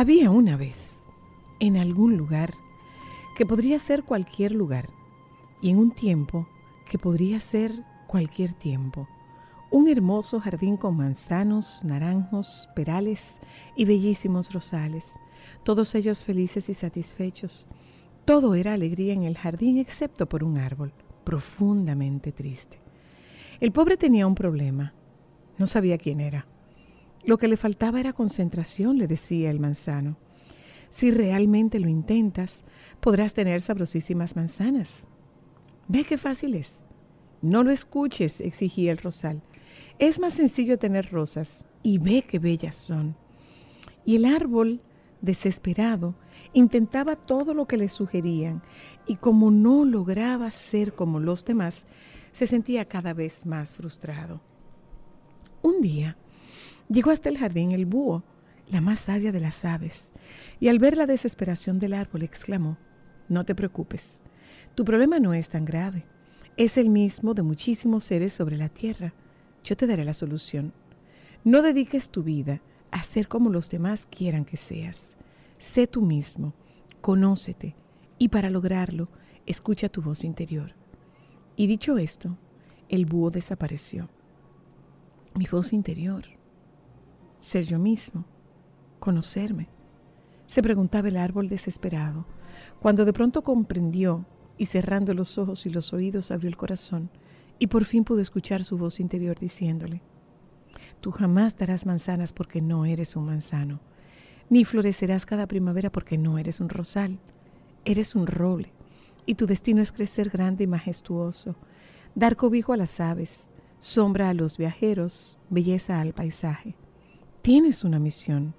Había una vez, en algún lugar, que podría ser cualquier lugar, y en un tiempo que podría ser cualquier tiempo, un hermoso jardín con manzanos, naranjos, perales y bellísimos rosales, todos ellos felices y satisfechos. Todo era alegría en el jardín excepto por un árbol, profundamente triste. El pobre tenía un problema, no sabía quién era. Lo que le faltaba era concentración, le decía el manzano. Si realmente lo intentas, podrás tener sabrosísimas manzanas. Ve qué fácil es. No lo escuches, exigía el rosal. Es más sencillo tener rosas y ve qué bellas son. Y el árbol, desesperado, intentaba todo lo que le sugerían y como no lograba ser como los demás, se sentía cada vez más frustrado. Un día, Llegó hasta el jardín el búho, la más sabia de las aves, y al ver la desesperación del árbol exclamó, No te preocupes, tu problema no es tan grave, es el mismo de muchísimos seres sobre la tierra. Yo te daré la solución. No dediques tu vida a ser como los demás quieran que seas. Sé tú mismo, conócete, y para lograrlo, escucha tu voz interior. Y dicho esto, el búho desapareció. Mi voz interior ser yo mismo, conocerme. Se preguntaba el árbol desesperado, cuando de pronto comprendió y cerrando los ojos y los oídos abrió el corazón y por fin pudo escuchar su voz interior diciéndole, Tú jamás darás manzanas porque no eres un manzano, ni florecerás cada primavera porque no eres un rosal, eres un roble, y tu destino es crecer grande y majestuoso, dar cobijo a las aves, sombra a los viajeros, belleza al paisaje. Tienes una misión,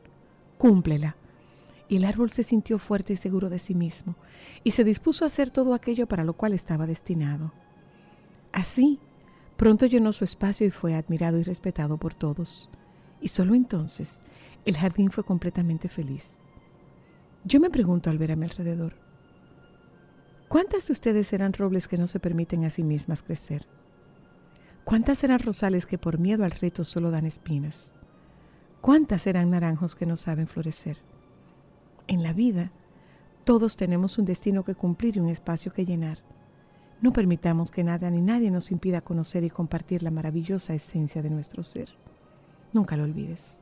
cúmplela. Y el árbol se sintió fuerte y seguro de sí mismo, y se dispuso a hacer todo aquello para lo cual estaba destinado. Así, pronto llenó su espacio y fue admirado y respetado por todos. Y solo entonces el jardín fue completamente feliz. Yo me pregunto al ver a mi alrededor, ¿cuántas de ustedes serán robles que no se permiten a sí mismas crecer? ¿Cuántas serán rosales que por miedo al reto solo dan espinas? ¿Cuántas serán naranjos que no saben florecer? En la vida, todos tenemos un destino que cumplir y un espacio que llenar. No permitamos que nada ni nadie nos impida conocer y compartir la maravillosa esencia de nuestro ser. Nunca lo olvides.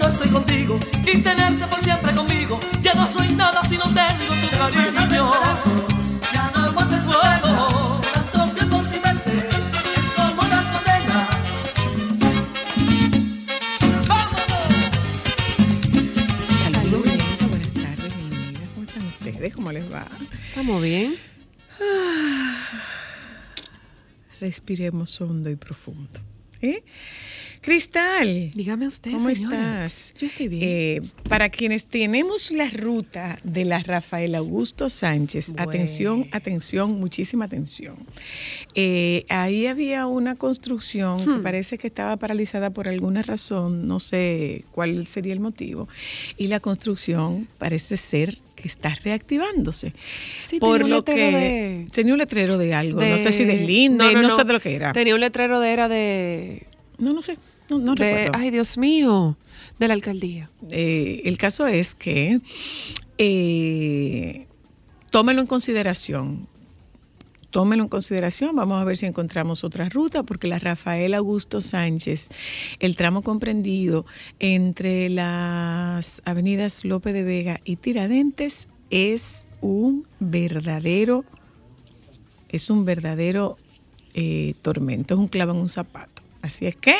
No estoy contigo. Y tenerte por siempre conmigo, ya no soy nada si no tengo tu cariño. Ya no aguanto esta pena, tanto tiempo sin verte, es como una condena. ¡Vámonos! Saludos. Buenas tardes, bienvenidas. ¿Cómo están ustedes? ¿Cómo les va? Estamos bien. Respiremos hondo y profundo. ¿Eh? Cristal, Dígame usted, ¿cómo señora. estás? Yo estoy bien. Eh, para quienes tenemos la ruta de la Rafael Augusto Sánchez, Bueno. atención, atención, muchísima atención. Eh, ahí había una construcción que Hmm. parece que estaba paralizada por alguna razón, no sé cuál sería el motivo, y la construcción parece ser que está reactivándose. Sí, por lo que de- tenía un letrero de algo, no sé si de- deslinde, no, sé de lo que era. Tenía un letrero de era de, No, no sé, no, no de- recuerdo. ay Dios mío, de la alcaldía. Eh, el caso es que eh, tómelo en consideración. Tómelo en consideración. Vamos a ver si encontramos otra ruta, porque la Rafael Augusto Sánchez, el tramo comprendido entre las avenidas López de Vega y Tiradentes, es un verdadero, es un verdadero eh, tormento, es un clavo en un zapato. Así es que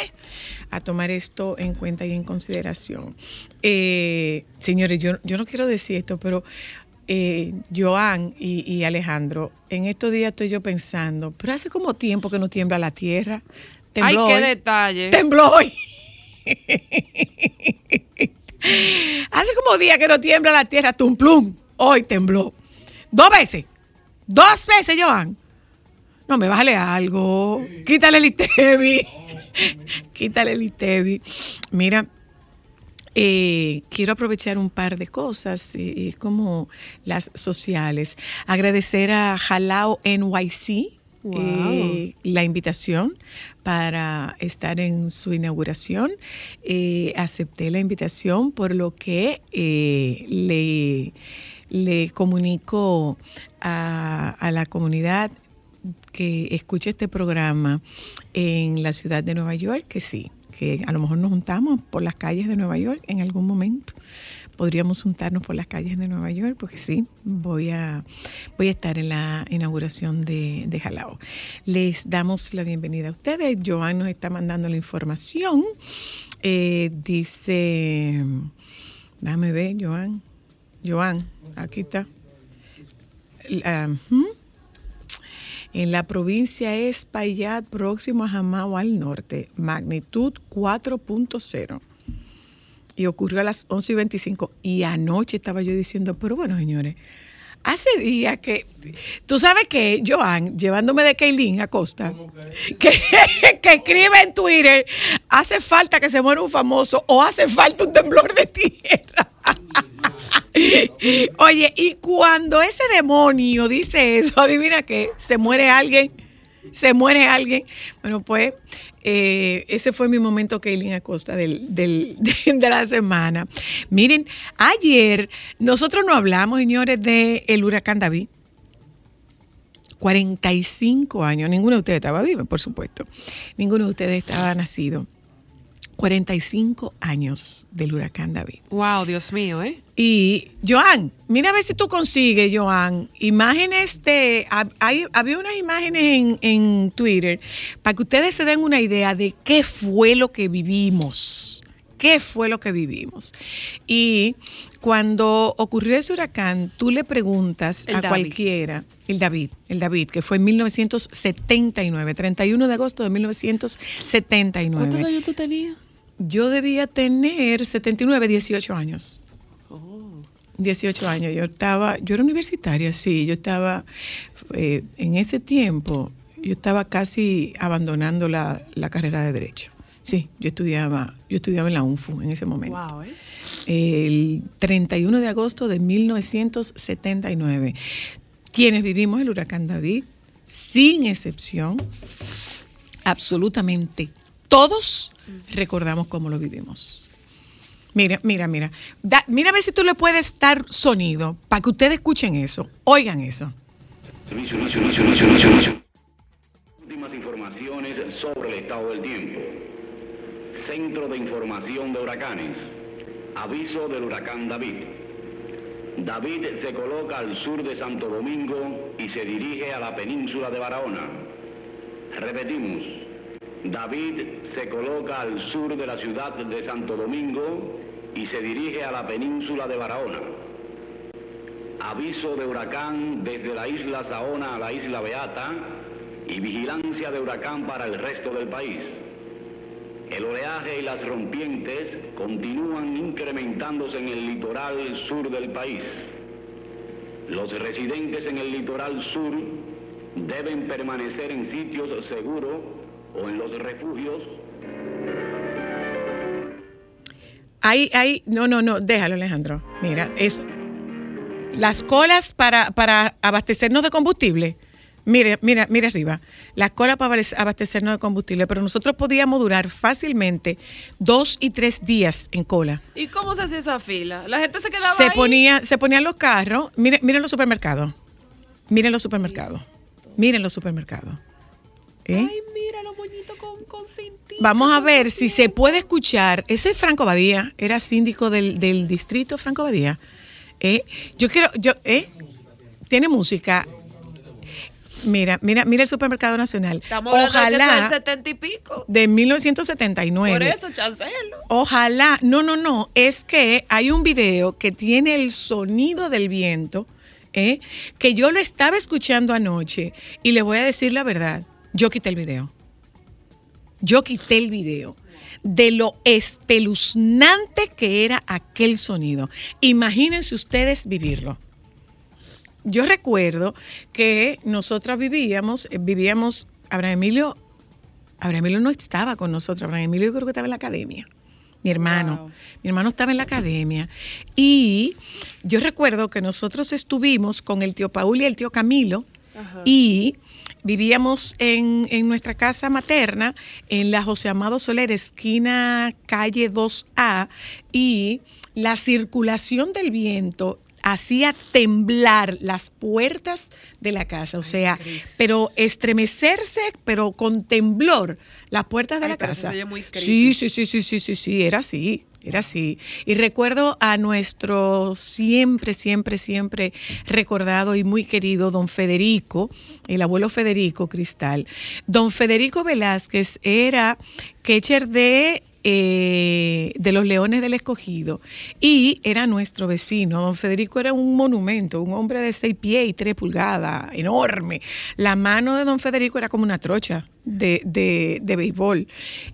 a tomar esto en cuenta y en consideración. Eh, señores, yo, yo no quiero decir esto, pero eh, Joan y, y Alejandro, en estos días estoy yo pensando, pero hace como tiempo que no tiembla la tierra. Ay, qué hoy. detalle. Tembló hoy. Hace como días que no tiembla la tierra, tum plum. Hoy tembló. Dos veces. Dos veces, Joan. No, me bájale algo. Quítale el ITEVI. Quítale el ITEVI. Mira, eh, quiero aprovechar un par de cosas, eh, como las sociales. Agradecer a Jalao NYC. Wow. eh, la invitación para estar en su inauguración. Eh, acepté la invitación por lo que le le comunico a, a la comunidad que escuche este programa en la ciudad de Nueva York, que sí, que a lo mejor nos juntamos por las calles de Nueva York en algún momento. Podríamos juntarnos por las calles de Nueva York, porque sí, voy a, voy a estar en la inauguración de, de Jalao. Les damos la bienvenida a ustedes. Joan nos está mandando la información. Eh, dice, déjame ver, Joan. Joan, aquí está. Ujú. En la provincia es Payat, próximo a Jamao al norte, magnitud 4.0. Y ocurrió a las 11 y 25. Y anoche estaba yo diciendo, pero bueno, señores, hace días que. Tú sabes que, Joan, llevándome de Kaylin Acosta, que, que escribe en Twitter, hace falta que se muera un famoso o hace falta un temblor de tierra. Oye, y cuando ese demonio dice eso, adivina qué, se muere alguien, se muere alguien. Bueno, pues eh, ese fue mi momento, Kaylin Acosta, del, de, de la semana. Miren, ayer nosotros no hablamos, señores, del huracán David. 45 años, ninguno de ustedes estaba vivo, por supuesto. Ninguno de ustedes estaba nacido. 45 años del huracán David. Wow, Dios mío, ¿eh? Y Joan, mira a ver si tú consigues, Joan, imágenes de... hay- había unas imágenes en, en Twitter para que ustedes se den una idea de qué fue lo que vivimos. ¿Qué fue lo que vivimos? Y cuando ocurrió ese huracán, tú le preguntas El a David. cualquiera, el David, el David, que fue en 1979, 31 de agosto de 1979. ¿Cuántos años tú tenías? Yo debía tener 79, 18 años. 18 años. Yo estaba, yo era universitaria, sí. Yo estaba, eh, en ese tiempo, yo estaba casi abandonando la, la carrera de Derecho. Sí, yo estudiaba, yo estudiaba en la UNFU en ese momento. Wow, ¿eh? El 31 de agosto de 1979. Quienes vivimos el huracán David, sin excepción, absolutamente todos recordamos cómo lo vivimos. Mira, mira, mira. Da- ver si tú le puedes dar sonido para que ustedes escuchen eso. Oigan eso. Últimas informaciones sobre el estado del tiempo. Centro de Información de Huracanes. Aviso del huracán David. David se coloca al sur de Santo Domingo y se dirige a la península de Barahona. Repetimos. David se coloca al sur de la ciudad de Santo Domingo y se dirige a la península de Barahona. Aviso de huracán desde la isla Saona a la isla Beata y vigilancia de huracán para el resto del país. El oleaje y las rompientes continúan incrementándose en el litoral sur del país. Los residentes en el litoral sur deben permanecer en sitios seguros o en los refugios Ahí, ahí, no, no, no, déjalo Alejandro. Mira, eso. Las colas para, para abastecernos de combustible. Mire, mira, mira arriba. Las colas para abastec- abastecernos de combustible. Pero nosotros podíamos durar fácilmente dos y tres días en cola. ¿Y cómo se hacía esa fila? La gente se quedaba Se ahí. ponía, se ponían los carros. Miren, miren los supermercados. Miren los supermercados. Miren los supermercados. ¿Eh? Ay, mira los moñitos con, con. Vamos a ver si se puede escuchar. Ese es Franco Badía, era síndico del, del distrito Franco Badía. Eh, yo quiero, yo, ¿eh? Tiene música. Mira, mira, mira el supermercado nacional. Estamos Ojalá 70 y pico. de 1979. Por eso, chancelo. Ojalá, no, no, no, es que hay un video que tiene el sonido del viento, ¿eh? que yo lo estaba escuchando anoche y le voy a decir la verdad, yo quité el video. Yo quité el video de lo espeluznante que era aquel sonido. Imagínense ustedes vivirlo. Yo recuerdo que nosotras vivíamos, eh, vivíamos, Abraham Emilio, Abraham Emilio no estaba con nosotros, Abraham Emilio yo creo que estaba en la academia. Mi hermano, Wow. mi hermano estaba en la academia. Y yo recuerdo que nosotros estuvimos con el tío Paul y el tío Camilo Ajá. y vivíamos en, en nuestra casa materna, en la José Amado Soler, esquina calle 2A, y la circulación del viento hacía temblar las puertas de la casa, o sea, pero estremecerse, pero con temblor las puertas de Ay, la casa. muy sí, sí, sí, sí, sí, sí, sí, era así. Era así. Y recuerdo a nuestro siempre, siempre, siempre recordado y muy querido don Federico, el abuelo Federico Cristal. Don Federico Velázquez era catcher de, eh, de los Leones del Escogido y era nuestro vecino. Don Federico era un monumento, un hombre de seis pies y tres pulgadas, enorme. La mano de don Federico era como una trocha de, de, de béisbol.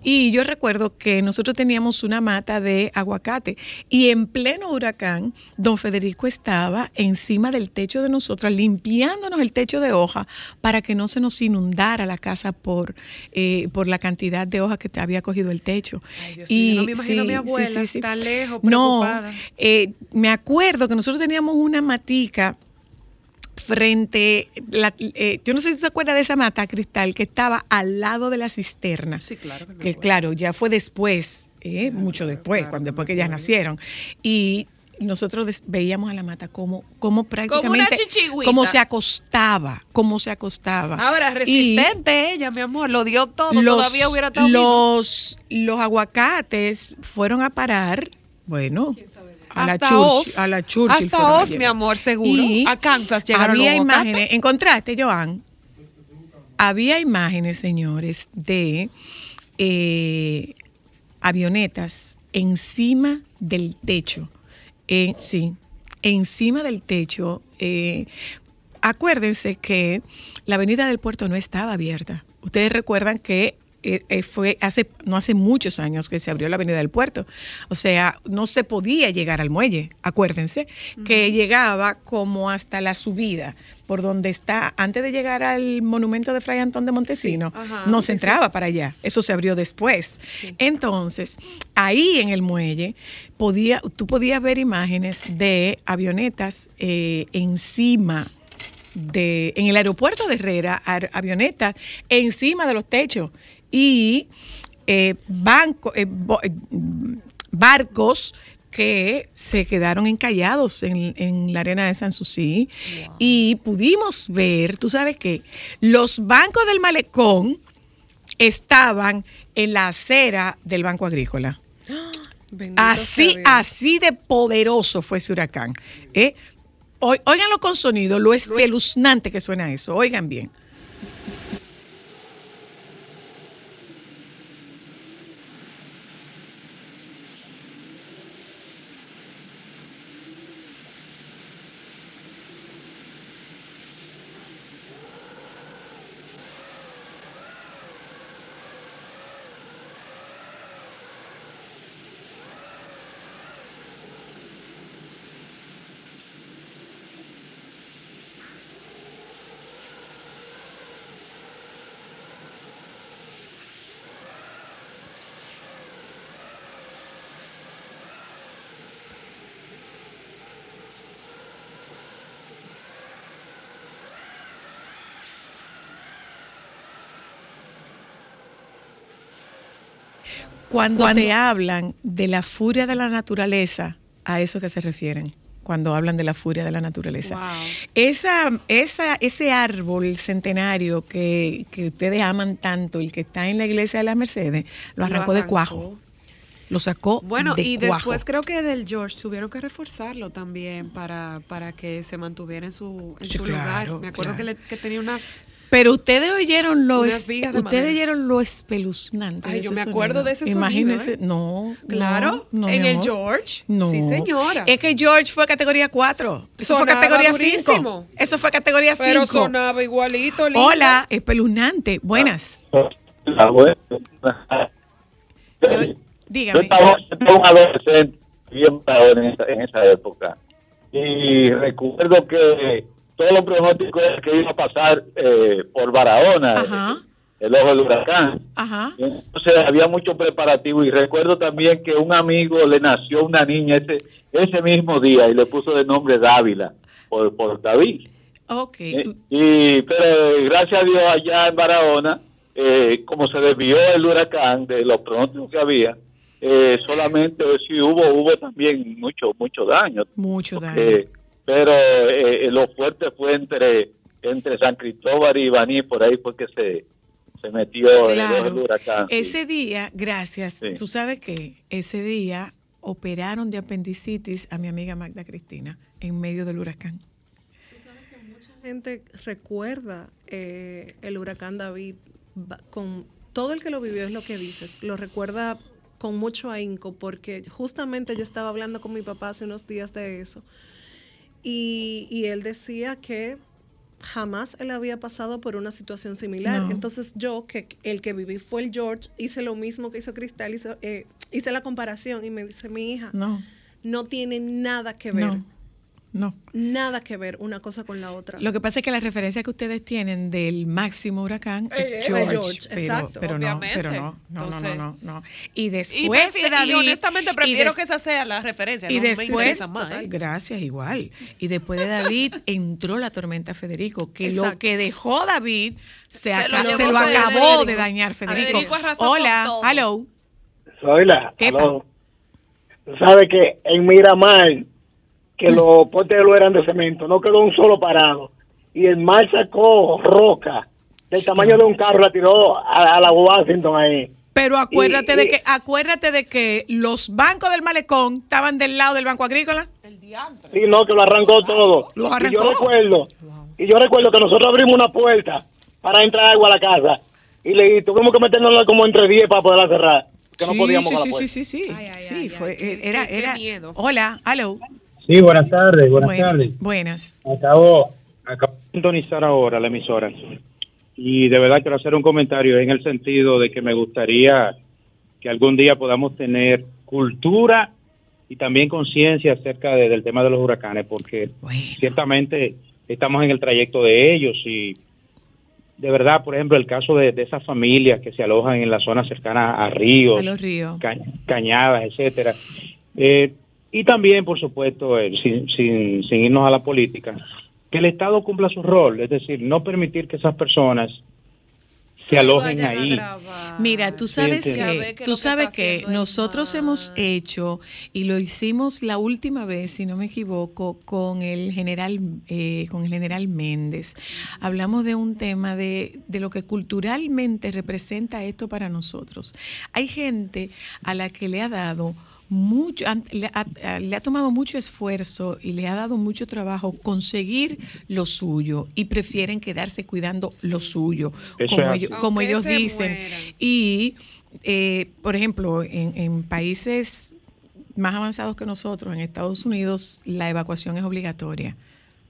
Y yo recuerdo que nosotros teníamos una mata de aguacate y en pleno huracán, don Federico estaba encima del techo de nosotros, limpiándonos el techo de hoja para que no se nos inundara la casa por, eh, por la cantidad de hojas que te había cogido el techo. Ay, Dios mío, no me imagino a mi abuela, está lejos, No, preocupada. eh, me acuerdo que nosotros teníamos una matica frente, la- eh, yo no sé si tú te acuerdas de esa mata cristal que estaba al lado de la cisterna. Sí, claro que claro, ya fue después, eh, mucho después, cuando después que ellas nacieron. Y nosotros veíamos a la mata como, como prácticamente, chichigüita. como se acostaba, como se acostaba. Ahora, Y- resistente ella, mi amor, lo dio todo, todavía hubiera estado los, los aguacates fueron a parar, bueno, a la, Oz. a la Churchill. Hasta Oz, mi amor, seguro. A Kansas llegaron Había los imágenes, encontraste, Joan, había imágenes, señores, de eh, avionetas encima del techo. Eh, sí, encima del techo. eh, acuérdense que la avenida del puerto no estaba abierta. Ustedes recuerdan que eh, eh, fue hace no hace muchos años que se abrió la avenida del puerto. O sea, no se podía llegar al muelle. Acuérdense que llegaba como hasta la subida, por donde está, antes de llegar al monumento de Fray Antón de Montesino, Ajá, no se sí. entraba para allá. Eso se abrió después. Entonces, ahí en el muelle, podía, tú podías ver imágenes de avionetas eh, encima de, en el aeropuerto de Herrera, avionetas encima de los techos y eh, banco- eh, bo- eh, barcos que se quedaron encallados en, en la arena de Sanssouci y pudimos ver, tú sabes que los bancos del malecón estaban en la acera del Banco Agrícola. Bendito Así, así de poderoso fue ese huracán. ¿eh? Oi- Óiganlo con sonido, lo espeluznante que suena eso. Oigan bien. Cuando, te hablan de la furia de la naturaleza, a eso que se refieren cuando hablan de la furia de la naturaleza. Wow. Esa, esa, ese árbol centenario que, que ustedes aman tanto, el que está en la iglesia de las Mercedes, lo Lo arrancó, de cuajo. Lo sacó Bueno, de y cuajo. después creo que del George tuvieron que reforzarlo también para, para que se mantuviera en su, en Sí, su claro, lugar. Me acuerdo claro. que, le- que tenía unas... Pero ustedes oyeron lo es- ustedes madera. oyeron lo espeluznante. Ay, de yo me acuerdo sonido. de ese sonido, Imagínense, ¿eh? no, Claro, no, no, en el. George. No. Sí, señora. Es que George fue categoría 4. Eso fue categoría durísimo. 5. Eso fue categoría 5. Pero sonaba igualito, lindo. Hola, espeluznante. Buenas. La buena. Yo- Yo dígame. estaba, yo estaba un adolescente bien en esa, en esa época. Y recuerdo que todos los pronósticos era que iba a pasar eh, por Barahona, Ajá. el ojo del huracán. Ajá. Entonces había mucho preparativo y recuerdo también que un amigo le nació una niña ese, ese mismo día y le puso de nombre Dávila por, por David. Ok. Eh, y pero gracias a Dios allá en Barahona eh, como se desvió el huracán de los pronósticos que había eh, solamente sí hubo hubo también mucho mucho daño Mucho daño. Eh, pero eh, lo fuerte fue entre entre San Cristóbal y Baní, por ahí porque se, se metió Claro. el huracán. sí. Ese día, gracias, Sí. tú sabes que ese día operaron de apendicitis a mi amiga Magda Cristina en medio del huracán. Mucha gente recuerda eh, el huracán David con todo el que lo vivió es lo que dices, lo recuerda con mucho ahínco porque justamente yo estaba hablando con mi papá hace unos días de eso y, y él decía que jamás él había pasado por una situación similar. No. Entonces yo, que el que viví fue el George, hice lo mismo que hizo Cristal, hizo, eh, hice la comparación y me dice mi hija, no, No, tiene nada que ver, no, no. nada que ver una cosa con la otra. Lo que pasa es que la referencia que ustedes tienen del máximo huracán es Eh, George, George, pero, exacto. pero no, pero no, no, no, no, no, no. Y después y David, honestamente y prefiero des- que esa sea la referencia. Y no después, más, ¿eh? gracias, igual. Y después de David entró la tormenta Federico, que lo que dejó David se, Se lo se lo Federico. acabó de dañar Federico. Federico Hola, hello. Soy la. Tú sabes que en Miramar, que los postes eran de cemento, no quedó un solo parado. Y el mar sacó roca del tamaño de un carro, la tiró a, a la Washington ahí. Pero acuérdate Y- de y- que acuérdate de que los bancos del malecón estaban del lado del Banco Agrícola. Sí, no, que lo arrancó todo. Lo Y arrancó. yo recuerdo, y yo recuerdo que nosotros abrimos una puerta para entrar agua a la casa. Y le y tuvimos que meternos como entre 10 para poderla cerrar. Que no podíamos sí, sí, puerta. sí, sí, sí. Ay, ay, Sí, ay, fue, ay, qué- era, era. miedo. Hola, hello. Sí, buenas tardes, buenas Buen- tardes. buenas. Acabo, acabo de sintonizar ahora la emisora y de verdad quiero hacer un comentario en el sentido de que me gustaría que algún día podamos tener cultura y también conciencia acerca de- del tema de los huracanes, porque Bueno. ciertamente estamos en el trayecto de ellos y de verdad, por ejemplo, el caso de, de esas familias que se alojan en la zona cercana a ríos, A los ríos. ca- cañadas, etcétera. Eh, y también, por supuesto, eh, sin, sin, sin irnos a la política, que el Estado cumpla su rol, es decir, no permitir que esas personas se alojen ahí. Mira, tú sabes sí. Que, tú que sabes que nosotros hemos hecho y lo hicimos la última vez, si no me equivoco, con el general, eh, con el general Méndez. Hablamos de un tema de, de lo que culturalmente representa esto para nosotros. Hay gente a la que le ha dado mucho, han- le ha, le ha tomado mucho esfuerzo y le ha dado mucho trabajo conseguir lo suyo y prefieren quedarse cuidando lo suyo, Eso como ellos, como dicen. mueran. Y, eh, por ejemplo, en, en países más avanzados que nosotros, en Estados Unidos, la evacuación es obligatoria.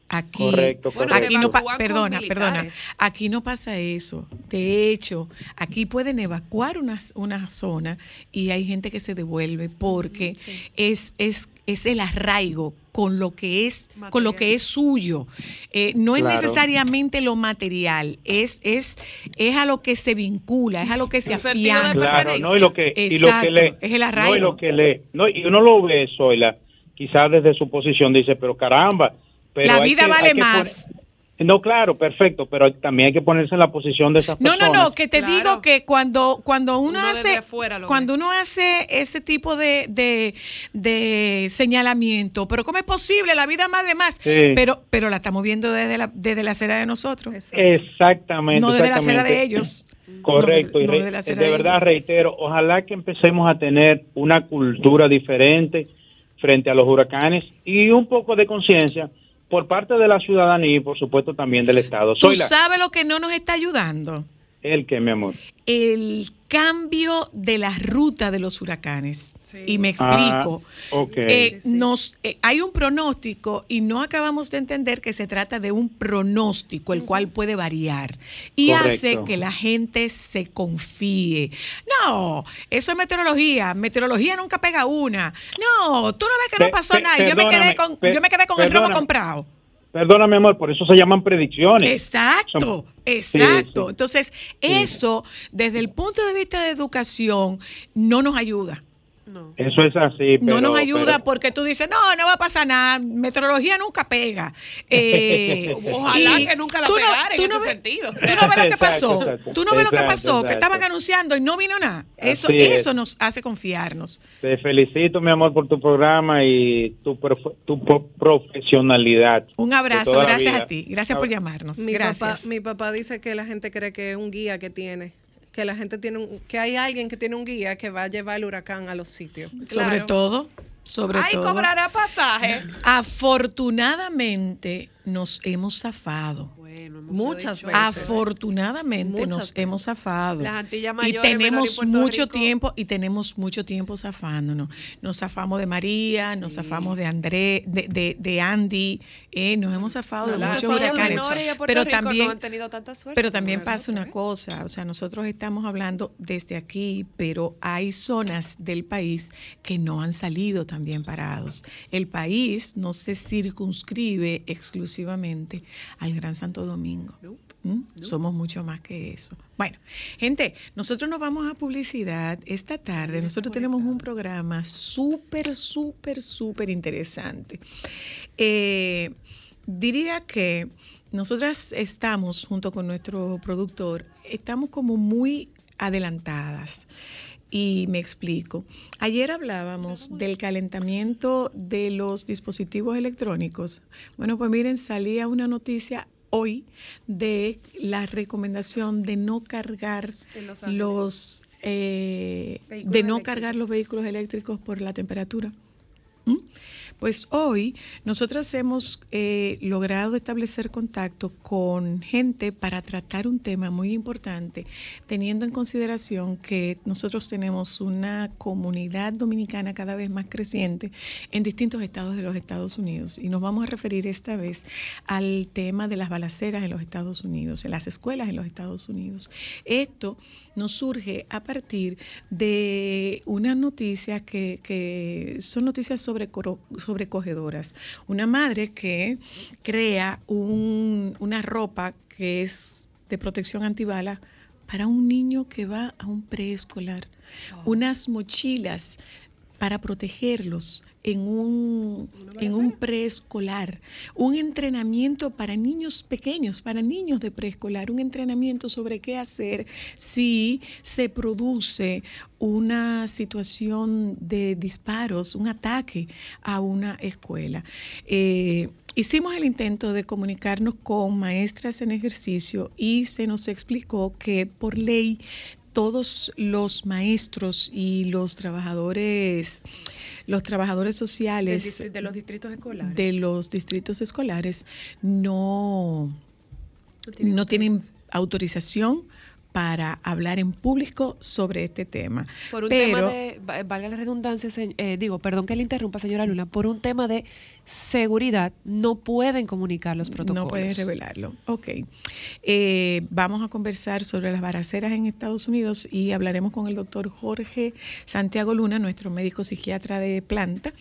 Aquí, Correcto, correcto. aquí no perdona, perdona, aquí no pasa eso. De hecho, aquí pueden evacuar una, una zona y hay gente que se devuelve porque es, es, es el arraigo con lo que es, con lo que es suyo. Eh, no es Claro. necesariamente lo material, es, es, es a lo que se vincula, es a lo que se afianza. Claro, no, y lo que, y lo que le, es el no, arraigo. y lo que le, no, y uno lo ve, Zoila, quizás desde su posición dice, pero caramba, pero La vida que- vale más. no, claro, perfecto, pero también hay que ponerse en la posición de esas No, personas. no, no, que te Claro. digo que cuando, cuando uno, hace afuera cuando ve. uno hace ese tipo de, de, de señalamiento, pero ¿cómo es posible? La vida madre más. Sí. Pero, pero la estamos viendo desde la, desde la acera de nosotros. Exactamente. No desde la acera de ellos. Correcto, No, y no re- desde la acera de de verdad ellos. reitero, ojalá que empecemos a tener una cultura diferente frente a los huracanes y un poco de conciencia por parte de la ciudadanía y por supuesto también del Estado. ¿Tú Soy la, sabes lo que no nos está ayudando? el que, mi amor. El cambio de la ruta de los huracanes. Sí. Y me Ah, explico. ok. Eh, nos, eh, hay un pronóstico y no acabamos de entender que se trata de un pronóstico, el cual puede variar y Correcto. hace que la gente se confíe. No, eso es meteorología. Meteorología nunca pega una. No, tú no ves que no pasó pe- nada. y Yo me quedé con, yo me quedé con el robo comprado. Perdona, mi amor, por eso se llaman predicciones. Exacto, exacto. sí. Entonces, eso, desde el punto de vista de educación, no nos ayuda. Eso es así. no nos ayuda pero- porque tú dices, no, no va a pasar nada, meteorología nunca pega. Eh, Ojalá que nunca la tú no- pegara en tú no ese ves- sentido. Tú no ves lo que pasó. exacto. Tú no ves lo que Exacto, pasó, que estaban anunciando y no vino nada. Eso, Así es. eso nos hace confiarnos. Te felicito, mi amor, por tu programa y tu, prof- tu pro- profesionalidad. Un abrazo, gracias vida. a ti. Gracias por llamarnos. Mi Gracias. papá, mi papá dice que la gente cree que es un guía que tiene, que la gente tiene un, que hay alguien que tiene un guía que va a llevar el huracán a los sitios. Sobre todo, sobre Ay, todo. cobrará pasaje. Afortunadamente nos hemos zafado. Muchas veces. Afortunadamente Muchas nos veces. hemos zafado. Las Antillas y Mayores, tenemos y Puerto mucho Rico. tiempo y tenemos mucho tiempo zafándonos. Nos zafamos de María, nos zafamos de André, de, de, de Andy, eh, nos hemos zafado de Las muchos huracanes. Pero Rico también no han tenido tanta suerte. pero también pasa una cosa, o sea, nosotros estamos hablando desde aquí, pero hay zonas del país que no han salido tan bien parados. El país no se circunscribe exclusivamente al Gran Santo Domingo. ¿Mm? Somos mucho más que eso. Bueno, gente, nosotros nos vamos a publicidad esta tarde. Nosotros tenemos un programa súper, súper, súper interesante. Eh, diría que nosotras estamos, junto con nuestro productor, estamos como muy adelantadas. Y me explico. Ayer hablábamos del calentamiento de los dispositivos electrónicos. Bueno, pues miren, salía una noticia hoy de la recomendación de no cargar Los eh, Vehículos de no eléctricos. cargar los vehículos eléctricos por la temperatura. ¿Mm? Pues hoy nosotros hemos eh, logrado establecer contacto con gente para tratar un tema muy importante, teniendo en consideración que nosotros tenemos una comunidad dominicana cada vez más creciente en distintos estados de los Estados Unidos. Y nos vamos a referir esta vez al tema de las balaceras en los Estados Unidos, en las escuelas en los Estados Unidos. Esto nos surge a partir de una noticia que, que son noticias sobre sobrecogedoras. Una madre que crea un- una ropa que es de protección antibala para un niño que va a un preescolar. Unas mochilas para protegerlos en un, en un preescolar, un entrenamiento para niños pequeños, para niños de preescolar, un entrenamiento sobre qué hacer si se produce una situación de disparos, un ataque a una escuela. Eh, Hicimos el intento de comunicarnos con maestras en ejercicio y se nos explicó que por ley todos los maestros y los trabajadores, los trabajadores sociales de los distritos escolares. de los distritos escolares no, no tienen autorización para hablar en público sobre este tema. Por un Pero, tema de, va- valga la redundancia, eh, digo, perdón que le interrumpa, señora Luna, por un tema de seguridad no pueden comunicar los protocolos. No puedes revelarlo. Ok. Eh, vamos a conversar sobre las baraceras en Estados Unidos y hablaremos con el doctor Jorge Santiago Luna, nuestro médico psiquiatra de planta,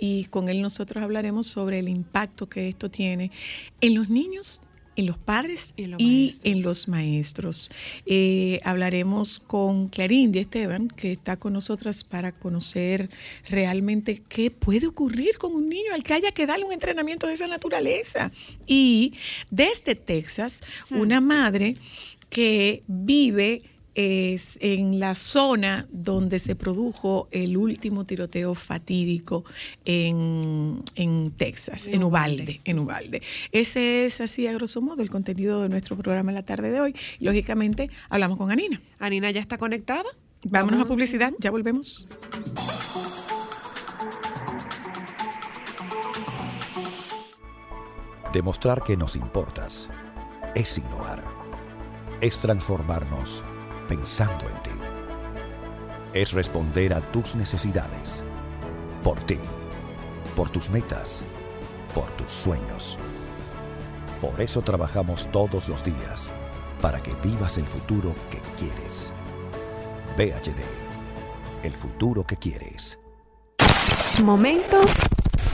y con él nosotros hablaremos sobre el impacto que esto tiene en los niños en los padres Y en los y maestros. en los maestros. Eh, hablaremos con Clarindia Esteban, que está con nosotras para conocer realmente qué puede ocurrir con un niño al que haya que darle un entrenamiento de esa naturaleza. Y desde Texas, una madre que vive es en la zona donde se produjo el último tiroteo fatídico en, en Texas, En. Ubalde, en Ubalde. Ese es así a grosso modo el contenido de nuestro programa en la tarde de hoy. Lógicamente, hablamos con Anina. Anina ya está conectada. Vámonos a publicidad, ya volvemos. Demostrar que nos importas es innovar. Es transformarnos pensando en ti. Es responder a tus necesidades. Por ti. Por tus metas. Por tus sueños. Por eso trabajamos todos los días. Para que vivas el futuro que quieres. VHD. El futuro que quieres. Momentos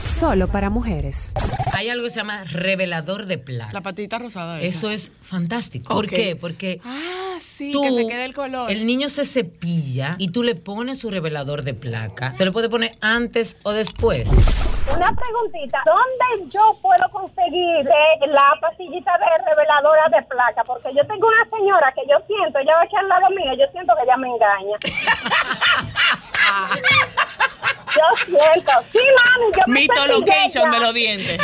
solo para mujeres. Hay algo que se llama revelador de plata. La patita rosada. Eso es fantástico. ¿Por qué? Porque Ah, Sí, tú, que se quede el color. el niño se cepilla y tú le pones su revelador de placa. Se lo puede poner antes o después. Una preguntita, ¿dónde yo puedo conseguir eh, la pastillita de reveladora de placa? Porque yo tengo una señora que yo siento, ella va aquí al lado mío, yo siento que ella me engaña. yo siento, sí, mami, yo me Mito cepillé location ya. de los dientes.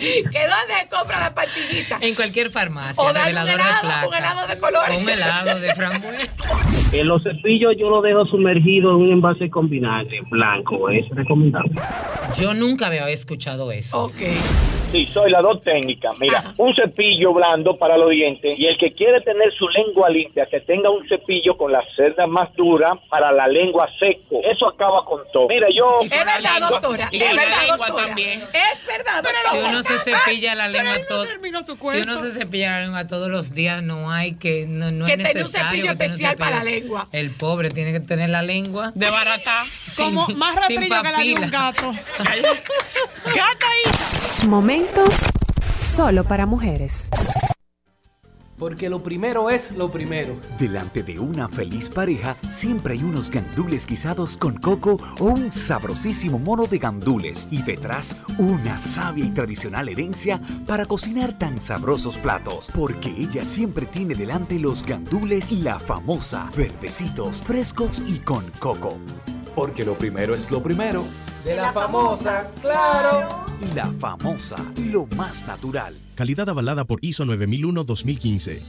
¿Que dónde compra la pastillita? En cualquier farmacia, O dale un revelador de placa. un helado de colores. Un helado de frambuesa. En los cepillos yo lo dejo sumergido en un envase con vinagre blanco, es recomendable. Yo nunca había escuchado eso. Ok. Sí, soy las dos técnicas. Mira, un cepillo blando para los dientes y el que quiere tener su lengua limpia, que tenga un cepillo con la cerda más dura para la lengua seco. Eso acaba con todo. Mira, yo... Es verdad, doctora. Y Es verdad, lengua doctora. también. Es verdad, Si uno se cepilla la lengua todo, su si uno se cepilla la lengua todos los días, no hay que, no, no Que es tenga un necesario cepillo que tenga un especial para la lengua. El pobre tiene que tener la lengua De barata. Como más rastrillo que la de un gato. Gata ahí. Momentos solo para mujeres. Porque lo primero es lo primero. Delante de una feliz pareja siempre hay unos gandules guisados con coco o un sabrosísimo mono de gandules y detrás una sabia y tradicional herencia para cocinar tan sabrosos platos. Porque ella siempre tiene delante los gandules la famosa, verdecitos, frescos y con coco. Porque lo primero es lo primero. De la famosa, claro. Y la famosa, lo más natural. Calidad avalada por ISO 9001-2015.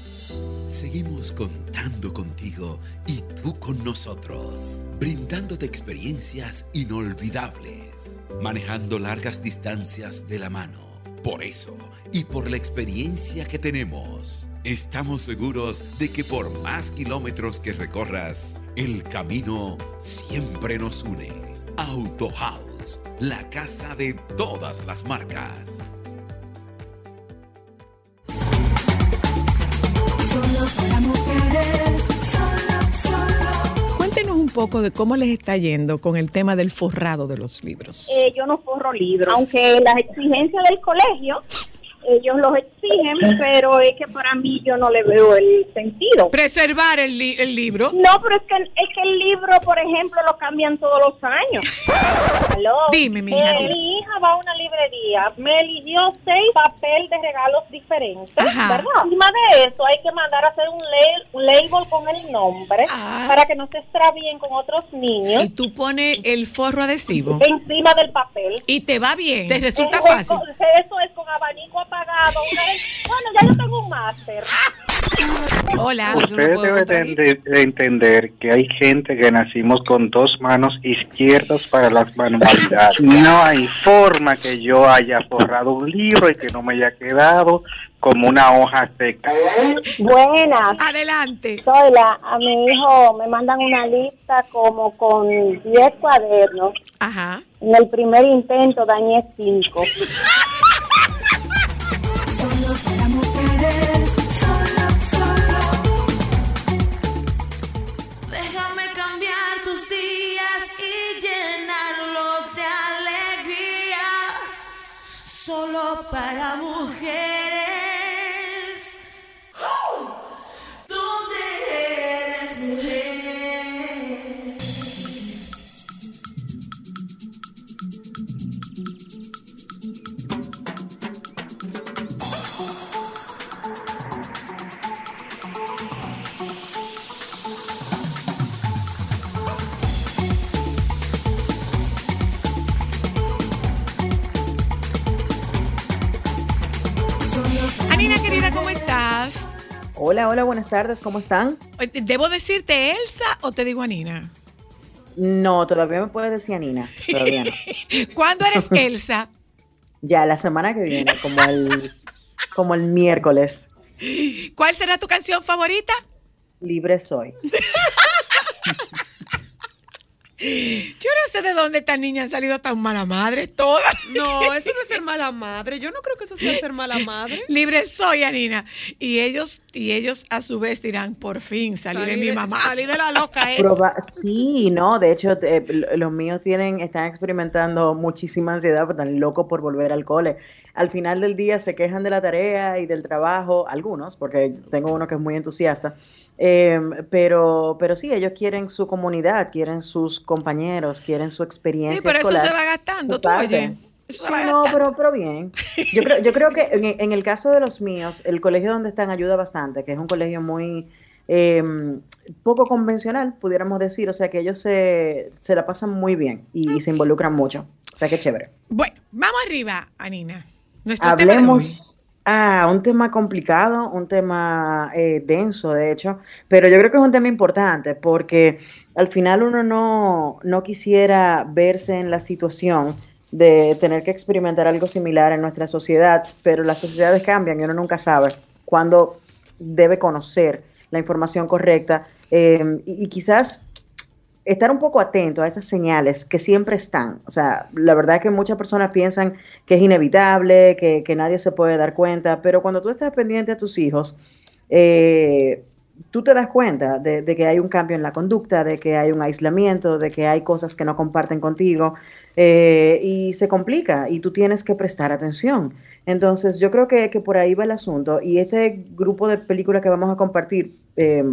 Seguimos contando contigo y tú con nosotros, brindándote experiencias inolvidables, manejando largas distancias de la mano. Por eso y por la experiencia que tenemos, estamos seguros de que por más kilómetros que recorras, el camino siempre nos une. Auto House, la casa de todas las marcas. Cuéntenos un poco de cómo les está yendo con el tema del forrado de los libros. Eh, yo no forro libros, aunque las exigencias del colegio, ellos los exigen, pero es que para mí yo no le veo el sentido. Preservar el, li- el libro. No, pero es que, es que el libro, por ejemplo, lo cambian todos los años. Aló. Dime, mi hija, Eh, mi hija va a una librería, me eligió seis papel de regalos diferentes, Ajá. ¿verdad? Encima de eso hay que mandar a hacer un, un label con el nombre Ah. para que no se extravíen con otros niños Y tú pones el forro adhesivo. encima del papel. Y te va bien. Te resulta fácil. con- Eso es con abanico apagado. una bueno, ya yo tengo un máster. Hola. Usted debe de, de- de entender que hay gente que nacimos con dos manos izquierdas para las manualidades. No hay forma que yo haya forrado un libro y que no me haya quedado como una hoja seca. Buenas. Adelante. Soy la, a mi hijo me mandan una lista como con 10 cuadernos. Ajá. En el primer intento dañé 5. Solo para mujeres. Hola, hola, buenas tardes, ¿cómo están? ¿Debo decirte Elsa o te digo Anina? No, todavía me puedes decir Nina, todavía no. ¿Cuándo eres Elsa? Ya, la semana que viene, como el, como el miércoles, ¿Cuál será tu canción favorita? libre soy. Yo no sé de dónde estas niñas han salido tan mala madre, todas. No, eso no es ser mala madre. Yo no creo que eso sea ser mala madre. Libre soy, Anina. Y ellos, y ellos a su vez dirán, por fin salí de mi mamá. Salí de la loca esa. Proba- sí, no, de hecho, eh, los míos tienen, están experimentando muchísima ansiedad, porque están locos por volver al cole. Al final del día se quejan de la tarea y del trabajo, algunos, porque tengo uno que es muy entusiasta, em, pero, pero sí, ellos quieren su comunidad, quieren sus compañeros, quieren su experiencia Sí, pero eso se va gastando, tú oye. Eso se Sí, va no, pero, pero bien. Yo creo, yo creo que en, en el caso de los míos, el colegio donde están ayuda bastante, que es un colegio muy eh, poco convencional, pudiéramos decir. O sea que ellos se, se la pasan muy bien y, y se involucran mucho. O sea que chévere. Bueno, vamos arriba, Anina. Nuestro. Hablemos a un tema complicado, un tema eh, denso, de hecho, pero yo creo que es un tema importante porque al final uno no, no quisiera verse en la situación de tener que experimentar algo similar en nuestra sociedad, pero las sociedades cambian y uno nunca sabe cuándo debe conocer la información correcta y, y quizás estar un poco atento a esas señales que siempre están. O sea, la verdad es que muchas personas piensan que es inevitable, que, que nadie se puede dar cuenta, pero cuando tú estás pendiente a tus hijos, eh, tú te das cuenta de, que hay un cambio en la conducta, de que hay un aislamiento, de que hay cosas que no comparten contigo eh, y se complica y tú tienes que prestar atención. Entonces, yo creo que, que por ahí va el asunto y este grupo de películas que vamos a compartir eh,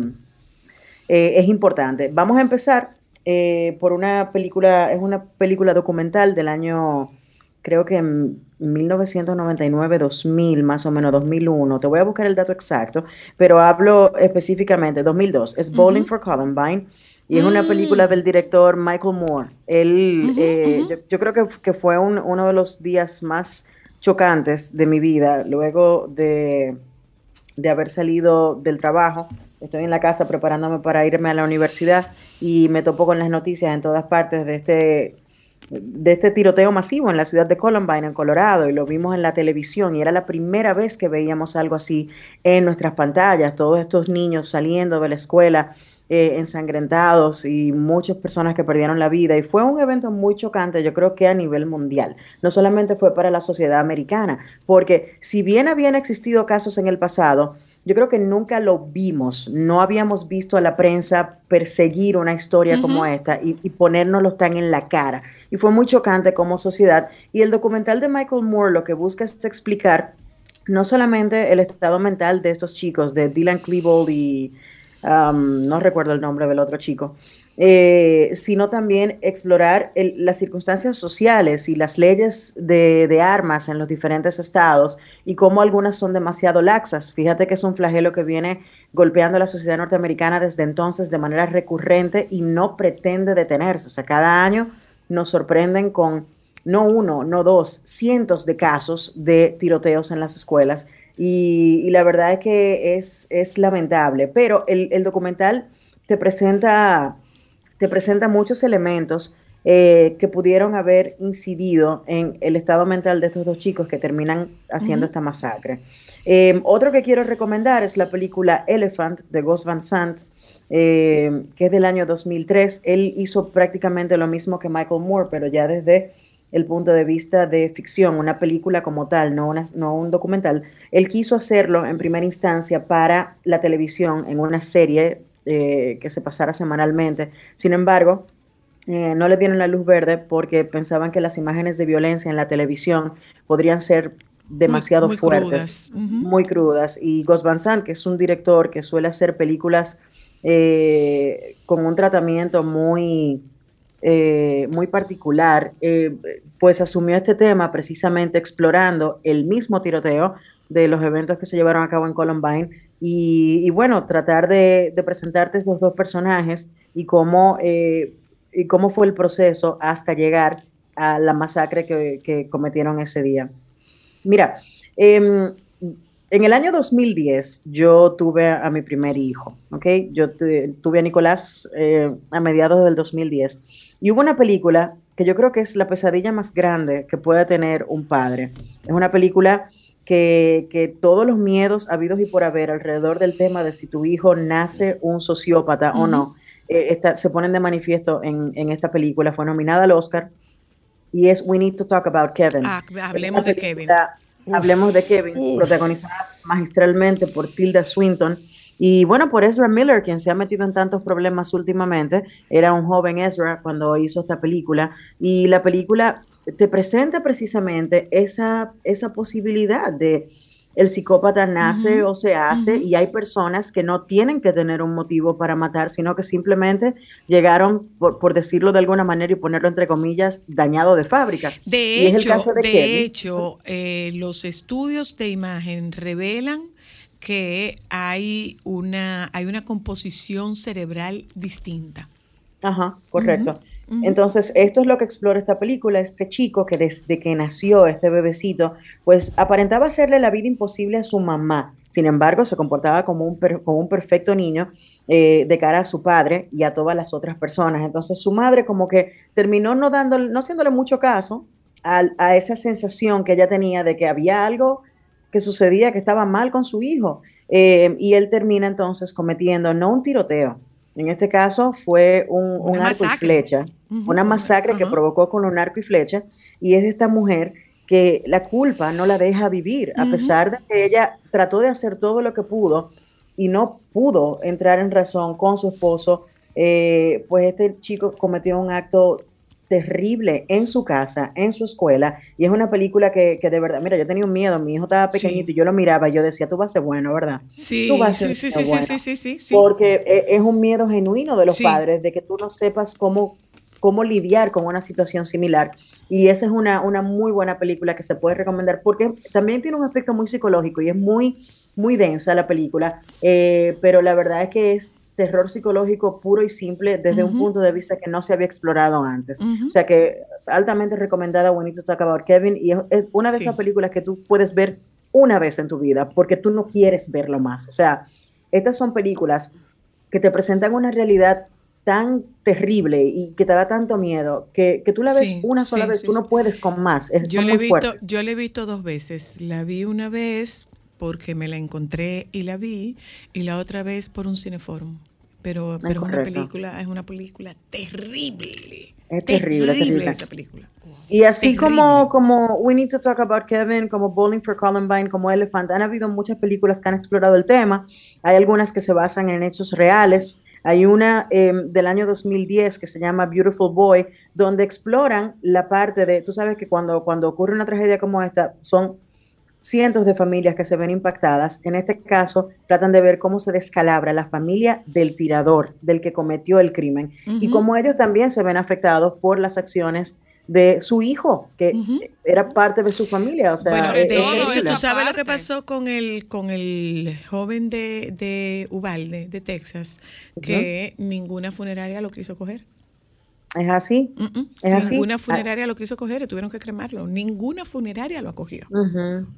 es importante. Vamos a empezar eh, por una película, es una película documental del año, creo que en 1999, 2000, más o menos 2001. Te voy a buscar el dato exacto, pero hablo específicamente 2002. Es Bowling for Columbine. Y es una película del director Michael Moore. Él, eh, yo, yo creo que, que fue un- uno de los días más chocantes de mi vida, luego de, de haber salido del trabajo. Estoy en la casa preparándome para irme a la universidad y me topo con las noticias en todas partes de este, de este tiroteo masivo en la ciudad de Columbine, en Colorado, y lo vimos en la televisión y era la primera vez que veíamos algo así en nuestras pantallas, todos estos niños saliendo de la escuela eh, ensangrentados y muchas personas que perdieron la vida. Y fue un evento muy chocante, yo creo que a nivel mundial. No solamente fue para la sociedad americana, porque si bien habían existido casos en el pasado, yo creo que nunca lo vimos, no habíamos visto a la prensa perseguir una historia como esta y, y ponérnoslo tan en la cara. Y fue muy chocante como sociedad. Y el documental de Michael Moore lo que busca es explicar no solamente el estado mental de estos chicos, de Dylan Klebold y um, no recuerdo el nombre del otro chico, eh, sino también explorar las circunstancias sociales y las leyes de, armas en los diferentes estados y cómo algunas son demasiado laxas. Fíjate que es un flagelo que viene golpeando a la sociedad norteamericana desde entonces de manera recurrente y no pretende detenerse. O sea, cada año nos sorprenden con no uno, no dos, cientos de casos de tiroteos en las escuelas. Y, la verdad es que es, lamentable, pero el documental te presenta, te presenta muchos elementos eh, que pudieron haber incidido en el estado mental de estos dos chicos que terminan haciendo esta masacre. Eh, otro que quiero recomendar es la película Elephant de Gus Van Sant, eh, que es del año 2003. Él hizo prácticamente lo mismo que Michael Moore, pero ya desde el punto de vista de ficción, una película como tal, no, una- no un documental. Él quiso hacerlo en primera instancia para la televisión, en una serie eh, que se pasara semanalmente. Sin embargo, eh, no le dieron la luz verde porque pensaban que las imágenes de violencia en la televisión podrían ser demasiado muy fuertes, crudas. Muy crudas. Y Gus Van Sant, que es un director que suele hacer películas eh, con un tratamiento muy, eh, muy particular, pues asumió este tema precisamente explorando el mismo tiroteo de los eventos que se llevaron a cabo en Columbine y, y bueno, tratar de, de presentarte estos dos personajes y cómo, eh, y cómo fue el proceso hasta llegar a la masacre que, que cometieron ese día. Mira, em, en el año 2010 yo tuve a, mi primer hijo, ¿ok? Yo tu- tuve a Nicolás eh, a mediados del 2010 y hubo una película que yo creo que es la pesadilla más grande que puede tener un padre. Es una película que, que todos los miedos habidos y por haber alrededor del tema de si tu hijo nace un sociópata o no, eh, esta- se ponen de manifiesto en, en esta película. Fue nominada al Oscar y es We Need to Talk About Kevin. Ah, hablemos de Kevin. Hablemos de Kevin, Uf. protagonizada magistralmente por Tilda Swinton. Y bueno, por Ezra Miller, quien se ha metido en tantos problemas últimamente, era un joven Ezra cuando hizo esta película. Y la película te presenta precisamente esa, esa posibilidad de el psicópata nace o se hace y hay personas que no tienen que tener un motivo para matar, sino que simplemente llegaron, por, por decirlo de alguna manera y ponerlo entre comillas, dañado de fábrica. De Y es el hecho, caso de hecho eh, los estudios de imagen revelan que hay una, hay una composición cerebral distinta. Ajá, correcto. Entonces, esto es lo que explora esta película. Este chico que desde que nació, este bebecito, pues aparentaba hacerle la vida imposible a su mamá. Sin embargo, se comportaba como un, per- como un perfecto niño eh, de cara a su padre y a todas las otras personas. Entonces, su madre como que terminó no, dándole, no haciéndole mucho caso a, esa sensación que ella tenía de que había algo que sucedía, que estaba mal con su hijo. Eh, y él termina entonces cometiendo no un tiroteo, en este caso fue un, un arco y flecha. Una masacre que provocó con un arco y flecha, y es esta mujer que la culpa no la deja vivir, a pesar de que ella trató de hacer todo lo que pudo y no pudo entrar en razón con su esposo, eh, pues este chico cometió un acto terrible en su casa, en su escuela, y es una película que, que de verdad, mira, yo tenía un miedo, mi hijo estaba pequeñito y yo lo miraba y yo decía, tú vas a ser bueno, ¿verdad? Sí, Tú vas a sí, ser sí, sí, sí, bueno". sí, sí, sí, sí. Porque e- es un miedo genuino de los padres, de que tú no sepas cómo, cómo lidiar con una situación similar. Y esa es una, una muy buena película que se puede recomendar, porque también tiene un aspecto muy psicológico y es muy, muy densa la película, eh, pero la verdad es que es terror psicológico puro y simple desde un punto de vista que no se había explorado antes. Ujú. O sea que altamente recomendada Need to Talk About Kevin y es, es una de Sí. esas películas que tú puedes ver una vez en tu vida porque tú no quieres verlo más. O sea, estas son películas que te presentan una realidad tan terrible y que te da tanto miedo que, que tú la ves Sí, una sola sí, vez, sí, tú no puedes con más. Es, Yo he muy visto, yo la he visto dos veces. La vi una vez porque me la encontré y la vi, y la otra vez por un cineforum. Pero, pero es una película, es una película terrible. Es terrible, terrible. esa película. Y así Terrible. como, como We Need to Talk About Kevin, como Bowling for Columbine, como Elephant, han habido muchas películas que han explorado el tema. Hay algunas que se basan en hechos reales. Hay una eh, del año 2010 que se llama Beautiful Boy, donde exploran la parte de, tú sabes que cuando, cuando ocurre una tragedia como esta, son cientos de familias que se ven impactadas. En este caso, tratan de ver cómo se descalabra la familia del tirador, del que cometió el crimen, y cómo ellos también se ven afectados por las acciones de su hijo, que era parte de su familia. O sea, Bueno, de eh, hecho, ella. ¿tú sabes lo que pasó con el, con el joven de, de Ubalde, de Texas? Que ninguna funeraria lo quiso coger. Es así. Es así. Ninguna Ah, funeraria lo quiso coger y tuvieron que cremarlo. Ninguna funeraria lo acogió.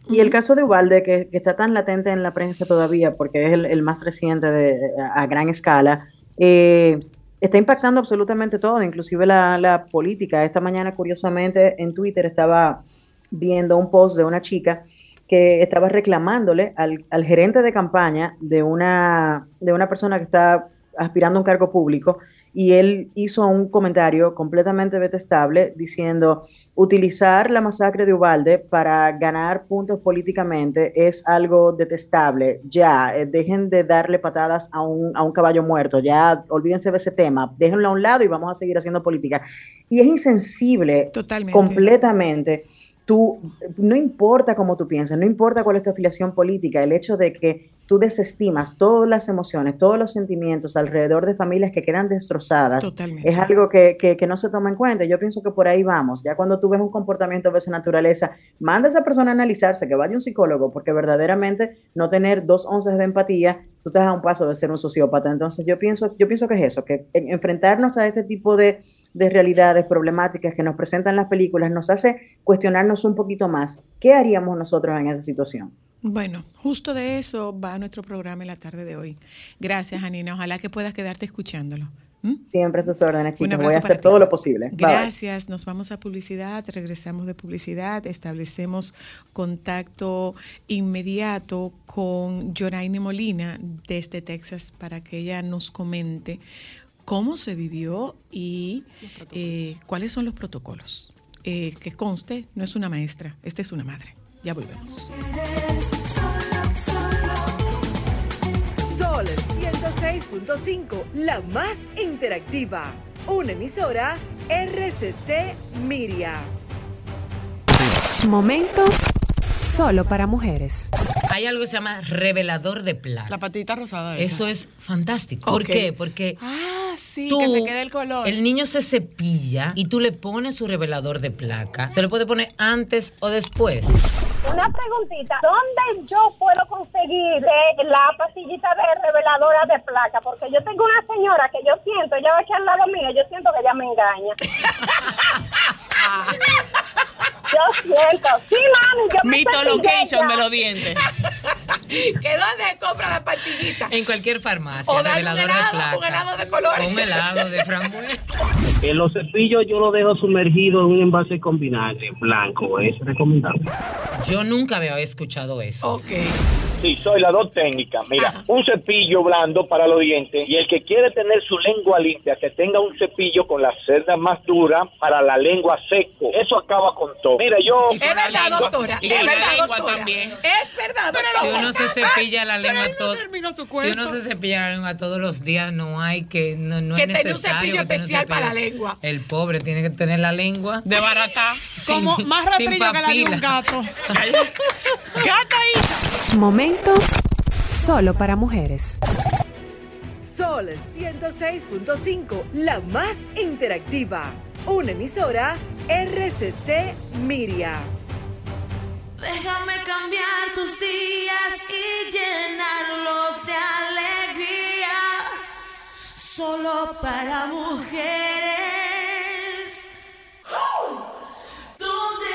Y el caso de Ubalde, que, que está tan latente en la prensa todavía, porque es el, el más reciente de, a, a gran escala, eh, está impactando absolutamente todo, inclusive la, la política. Esta mañana, curiosamente, en Twitter estaba viendo un post de una chica que estaba reclamándole al, al gerente de campaña de una, de una persona que está aspirando a un cargo público y él hizo un comentario completamente detestable diciendo utilizar la masacre de Ubalde para ganar puntos políticamente es algo detestable. Ya, eh, dejen de darle patadas a un, a un caballo muerto, ya olvídense de ese tema, déjenlo a un lado y vamos a seguir haciendo política. Y es insensible Totalmente. completamente. Tú, no importa cómo tú piensas, no importa cuál es tu afiliación política, el hecho de que tú desestimas todas las emociones, todos los sentimientos alrededor de familias que quedan destrozadas, Totalmente. es algo que, que- que no se toma en cuenta. Yo pienso que por ahí vamos. Ya cuando tú ves un comportamiento de esa naturaleza, manda a esa persona a analizarse, que vaya a un psicólogo, porque verdaderamente no tener dos onzas de empatía, tú estás a un paso de ser un sociópata. Entonces yo pienso, yo pienso que es eso, que en- enfrentarnos a este tipo de, de realidades problemáticas que nos presentan las películas nos hace cuestionarnos un poquito más. ¿Qué haríamos nosotros en esa situación? Bueno, justo de eso va nuestro programa en la tarde de hoy. Gracias, Janina. Ojalá que puedas quedarte escuchándolo. Siempre a sus órdenes, chicos. Voy a hacer ti. todo lo posible. Bye. Gracias. Nos vamos a publicidad, regresamos de publicidad, establecemos contacto inmediato con Yoraine Molina desde Texas para que ella nos comente cómo se vivió y eh, cuáles son los protocolos. Eh, que conste, no es una maestra, esta es una madre. Ya volvemos. Sol 106.5, la más interactiva. Una emisora RCC Miria. Momentos solo para mujeres. Hay algo que se llama revelador de placa. La patita rosada. Eso es fantástico. ¿Por qué? Porque Ah, sí, tú, que se quede el color. el niño se cepilla y tú le pones su revelador de placa. Se lo puede poner antes o después. Una preguntita, ¿dónde yo puedo conseguir eh, la pastillita de reveladora de placa? Porque yo tengo una señora que yo siento, ella va aquí al lado mío, yo siento que ella me engaña. yo siento, sí, mami, yo me Mito cepillé location ya. de los dientes. ¿Que dónde compra la pastillita? En cualquier farmacia, O un helado, de placa. un helado de colores. Un helado de frambuesa. En los cepillos yo lo dejo sumergido en un envase con vinagre blanco, es recomendable. Yo nunca había escuchado eso. Ok. Sí, soy la dos técnica. Mira, un cepillo blando para los dientes y el que quiere tener su lengua limpia, que tenga un cepillo con la cerda más dura para la lengua seco. Eso acaba con todo. Mira, yo... Es verdad, doctora. Y Es con la verdad, lengua doctora. también. Es verdad, Si uno se cepilla la lengua todo, su si uno se cepilla la lengua todos los días, no hay que no, no Que es tenga un cepillo especial para la lengua. El pobre tiene que tener la lengua De barata. Como sin- más rastrillo que la de un gato. Gata ahí. Momentos solo para mujeres. Sol 106.5, la más interactiva. Una emisora RCC Miria. Déjame cambiar tus días y llenarlos de alegría. Solo para mujeres. ¿Dónde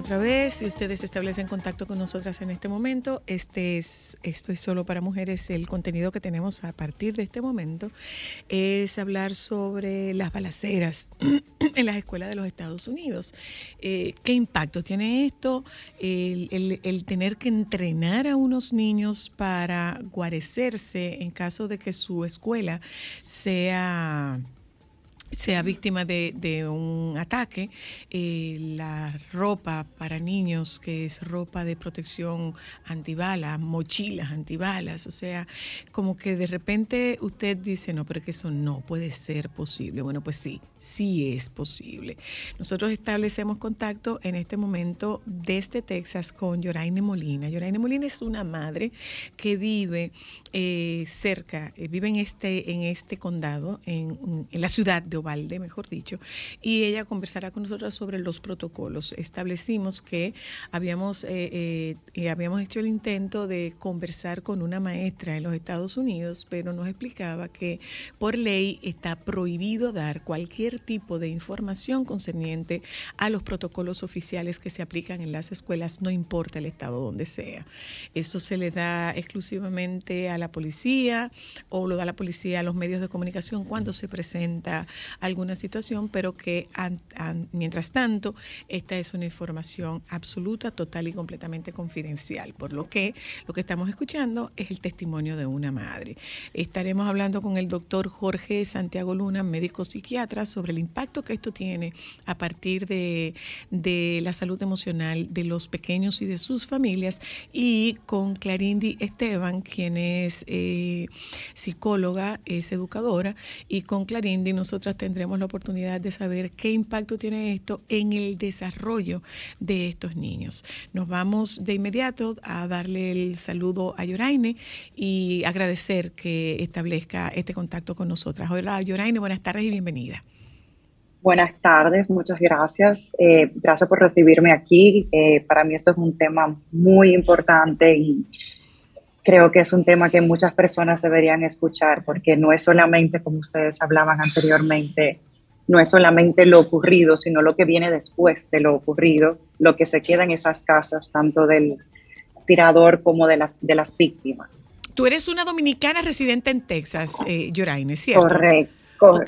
otra vez. Si ustedes establecen contacto con nosotras en este momento, este es, esto es solo para mujeres. El contenido que tenemos a partir de este momento es hablar sobre las balaceras en las escuelas de los Estados Unidos. Eh, ¿Qué impacto tiene esto? El, tener que entrenar a unos niños para guarecerse en caso de que su escuela sea sea víctima de, un ataque, eh, la ropa para niños, que es ropa de protección antibalas, mochilas antibalas, o sea, como que de repente usted dice, no, pero que eso no puede ser posible. Bueno, pues sí, sí es posible. Nosotros establecemos contacto en este momento desde Texas con Yoraine Molina. Yoraine Molina es una madre que vive eh, cerca, eh, vive en este, en este condado, en, en la ciudad de Ovalde, mejor dicho, y ella conversará con nosotros sobre los protocolos. Establecimos que habíamos, eh, eh, eh, habíamos hecho el intento de conversar con una maestra en los Estados Unidos, pero nos explicaba que por ley está prohibido dar cualquier tipo de información concerniente a los protocolos oficiales que se aplican en las escuelas, no importa el estado donde sea. Eso se le da exclusivamente a la policía o lo da la policía a los medios de comunicación cuando se presenta alguna situación, pero que an- mientras tanto esta es una información absoluta, total y completamente confidencial, por lo que lo que estamos escuchando es el testimonio de una madre. Estaremos hablando con el doctor Jorge Santiago Luna, médico psiquiatra, sobre el impacto que esto tiene a partir de, de la salud emocional de los pequeños y de sus familias, y con Clarindi Esteban, quien es eh, psicóloga, es educadora, y con Clarindi nosotras tendremos la oportunidad de saber qué impacto tiene esto en el desarrollo de estos niños. Nos vamos de inmediato a darle el saludo a Yoraine y agradecer que establezca este contacto con nosotras. Hola Yoraine, buenas tardes y bienvenida. Buenas tardes, muchas gracias. Eh, gracias por recibirme aquí. Eh, para mí esto es un tema muy importante y creo que es un tema que muchas personas deberían escuchar porque no es solamente, como ustedes hablaban anteriormente, no es solamente lo ocurrido, sino lo que viene después de lo ocurrido, lo que se queda en esas casas, tanto del tirador como de las, de las víctimas. Tú eres una dominicana residente en Texas, eh, Yoraine, ¿cierto? Correcto.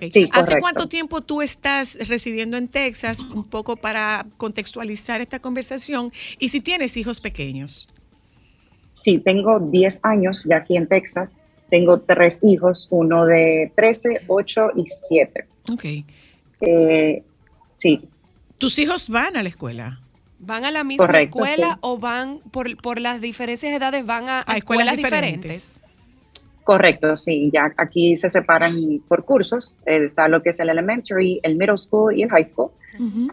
Sí, ¿Hace correcto. cuánto tiempo tú estás residiendo en Texas? Un poco para contextualizar esta conversación. Y si tienes hijos pequeños. Sí, tengo 10 años ya aquí en Texas. Tengo tres hijos, uno de 13, 8 y 7. Ok. Eh, sí, ¿Tus hijos van a la escuela? ¿Van a la misma Correcto, escuela sí. o van, por, por las diferencias de edades, van a, a escuelas escuelas, diferentes. diferentes? correcto, sí. Ya aquí se separan por cursos. Eh, está lo que es el elementary, el middle school y el high school.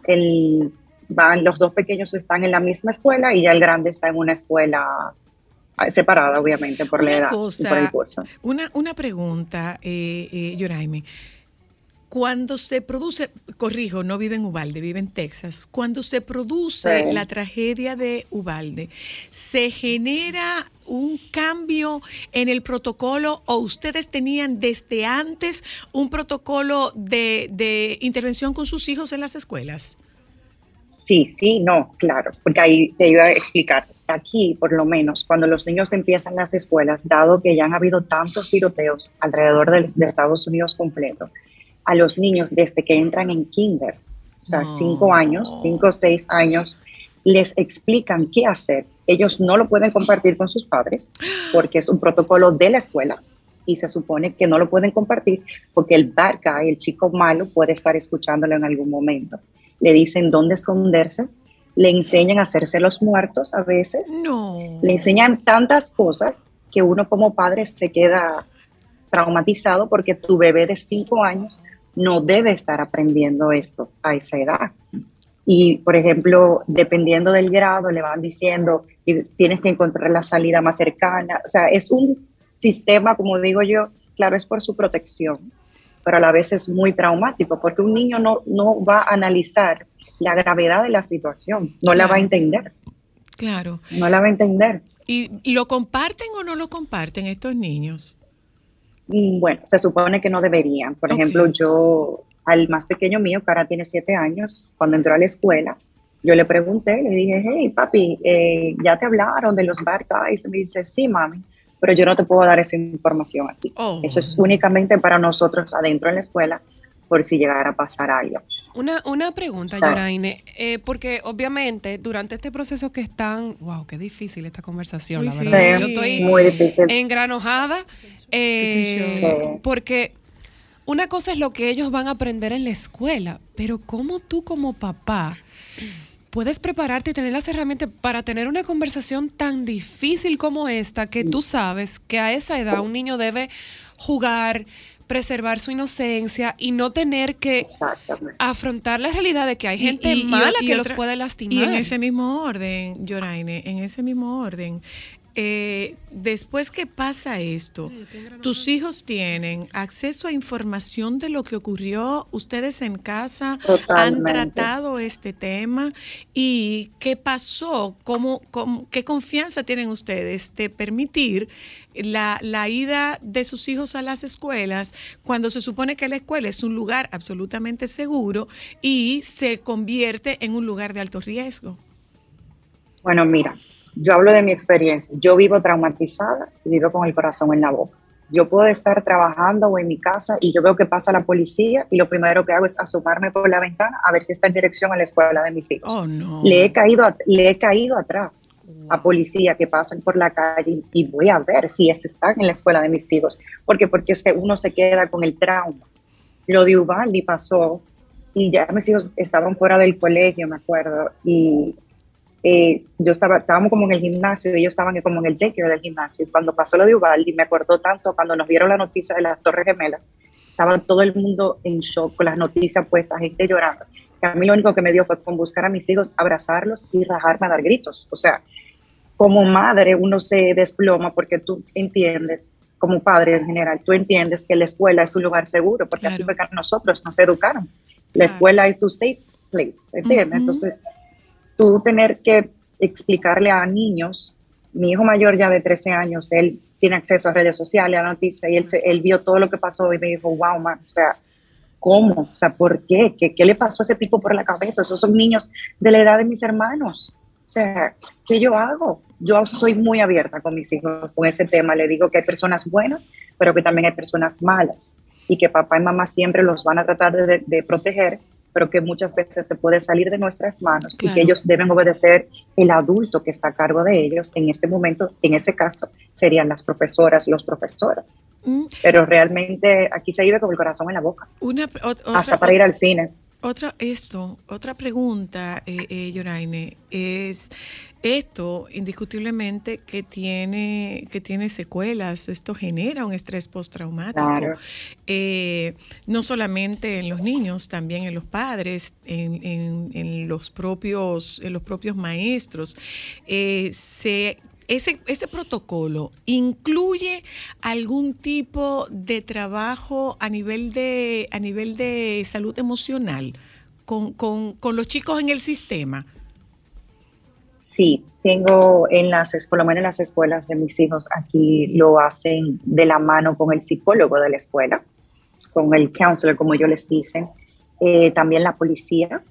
El, van, los dos pequeños están en la misma escuela y ya el grande está en una escuela separada, obviamente, por la edad y por el curso. Una, una pregunta, eh, eh, Yoraime. Cuando se produce, corrijo, no vive en Ubalde, vive en Texas. Cuando se produce Sí. la tragedia de Ubalde, ¿se genera un cambio en el protocolo o ustedes tenían desde antes un protocolo de, de intervención con sus hijos en las escuelas? Sí, sí, no, claro, porque ahí te iba a explicar. Aquí, por lo menos, cuando los niños empiezan las escuelas, dado que ya han habido tantos tiroteos alrededor de, Estados Unidos completo, a los niños desde que entran en kinder, o sea, cinco años, cinco o seis años, les explican qué hacer. Ellos no lo pueden compartir con sus padres porque es un protocolo de la escuela y se supone que no lo pueden compartir porque el bad guy, el chico malo, puede estar escuchándolo en algún momento. Le dicen dónde esconderse, le enseñan a hacerse los muertos a veces, No. le enseñan tantas cosas que uno como padre se queda traumatizado porque tu bebé de cinco años no debe estar aprendiendo esto a esa edad. Y, por ejemplo, dependiendo del grado, le van diciendo, "Y tienes que encontrar la salida más cercana. O sea, es un sistema, como digo yo, claro, es por su protección, pero a la vez es muy traumático, porque un niño no, no va a analizar la gravedad de la situación, no la va a entender, Claro. no la va a entender. ¿Y lo comparten o no lo comparten estos niños? Mm, Bueno, se supone que no deberían. Por ejemplo, yo al más pequeño mío, que ahora tiene siete años, cuando entró a la escuela, yo le pregunté, le dije, hey, papi, eh, ¿ya te hablaron de los bad guys? Y me dice, sí, mami, pero yo no te puedo dar esa información aquí. Oh. Eso es únicamente para nosotros adentro en la escuela, por si llegara a pasar algo. Una, una pregunta. Yoraine, eh, porque obviamente durante este proceso que están, wow, qué difícil esta conversación, la verdad. Sí, Yo estoy muy difícil. engranojada, eh, Sí. porque una cosa es lo que ellos van a aprender en la escuela, pero cómo tú como papá puedes prepararte y tener las herramientas para tener una conversación tan difícil como esta, que tú sabes que a esa edad un niño debe jugar, preservar su inocencia y no tener que afrontar la realidad de que hay gente Y- y- mala y que otra- los puede Y lastimar. en ese mismo orden, Yoraine, en ese mismo orden, eh, después que pasa esto, tus hijos tienen acceso a información de lo que ocurrió, ustedes en casa han tratado este tema y qué pasó, cómo, cómo- qué confianza tienen ustedes de permitir la, la ida de sus hijos a las escuelas cuando se supone que la escuela es un lugar absolutamente seguro y se convierte en un lugar de alto riesgo. Bueno, mira, yo hablo de mi experiencia. Yo vivo traumatizada y vivo con el corazón en la boca. Yo puedo estar trabajando o en mi casa y yo veo que pasa la policía y lo primero que hago es asomarme por la ventana a ver si está en dirección a la escuela de mis hijos. Oh, no. Le he caído, le he caído atrás a policía que pasan por la calle y voy a ver si es- están en la escuela de mis hijos. Porque es que uno se queda con el trauma. Lo de Ubaldi pasó y ya mis hijos estaban fuera del colegio, me acuerdo, y eh, yo estaba, estábamos como en el gimnasio y ellos estaban como en el daycare del gimnasio. Y cuando pasó lo de Ubaldi, me acordó tanto cuando nos dieron la noticia de las Torres Gemelas, estaba todo el mundo en shock con las noticias puestas, gente llorando. Que a mí lo único que me dio fue con buscar a mis hijos, abrazarlos y rajarme a dar gritos. O sea, como madre uno se desploma porque tú entiendes, como padre en general, tú entiendes que la escuela es un lugar seguro, porque así fue que nosotros nos educaron. La escuela es tu safe place, ¿entiendes? Ujú. Entonces, tú tener que explicarle a niños, mi hijo mayor ya de 13 años, él tiene acceso a redes sociales, a noticias, y él, se- él vio todo lo que pasó y me dijo, wow, man, o sea, ¿Cómo? O sea, ¿por qué? qué? ¿Qué le pasó a ese tipo por la cabeza? Esos son niños de la edad de mis hermanos. O sea, ¿qué yo hago? Yo soy muy abierta con mis hijos con ese tema. Le digo que hay personas buenas, pero que también hay personas malas y que papá y mamá siempre los van a tratar de, de proteger, pero que muchas veces se puede salir de nuestras manos y que ellos deben obedecer el adulto que está a cargo de ellos. En este momento, en ese caso, serían las profesoras, los profesores. Mm, Pero realmente aquí se vive con el corazón en la boca, Una, hasta otra, para ir al cine. Otra, esto, otra pregunta, eh, eh, Yoraine, es esto indiscutiblemente que tiene, que tiene secuelas, esto genera un estrés postraumático, Claro. eh, no solamente en los niños, también en los padres, en, en- en los, propios, en los propios maestros. Eh, se ese, ese protocolo incluye algún tipo de trabajo a nivel de, a nivel de salud emocional con, con- con los chicos en el sistema. Sí, tengo en las, por lo menos en las escuelas de mis hijos, aquí lo hacen de la mano con el psicólogo de la escuela, con el counselor, como ellos les dicen. Eh, también la policía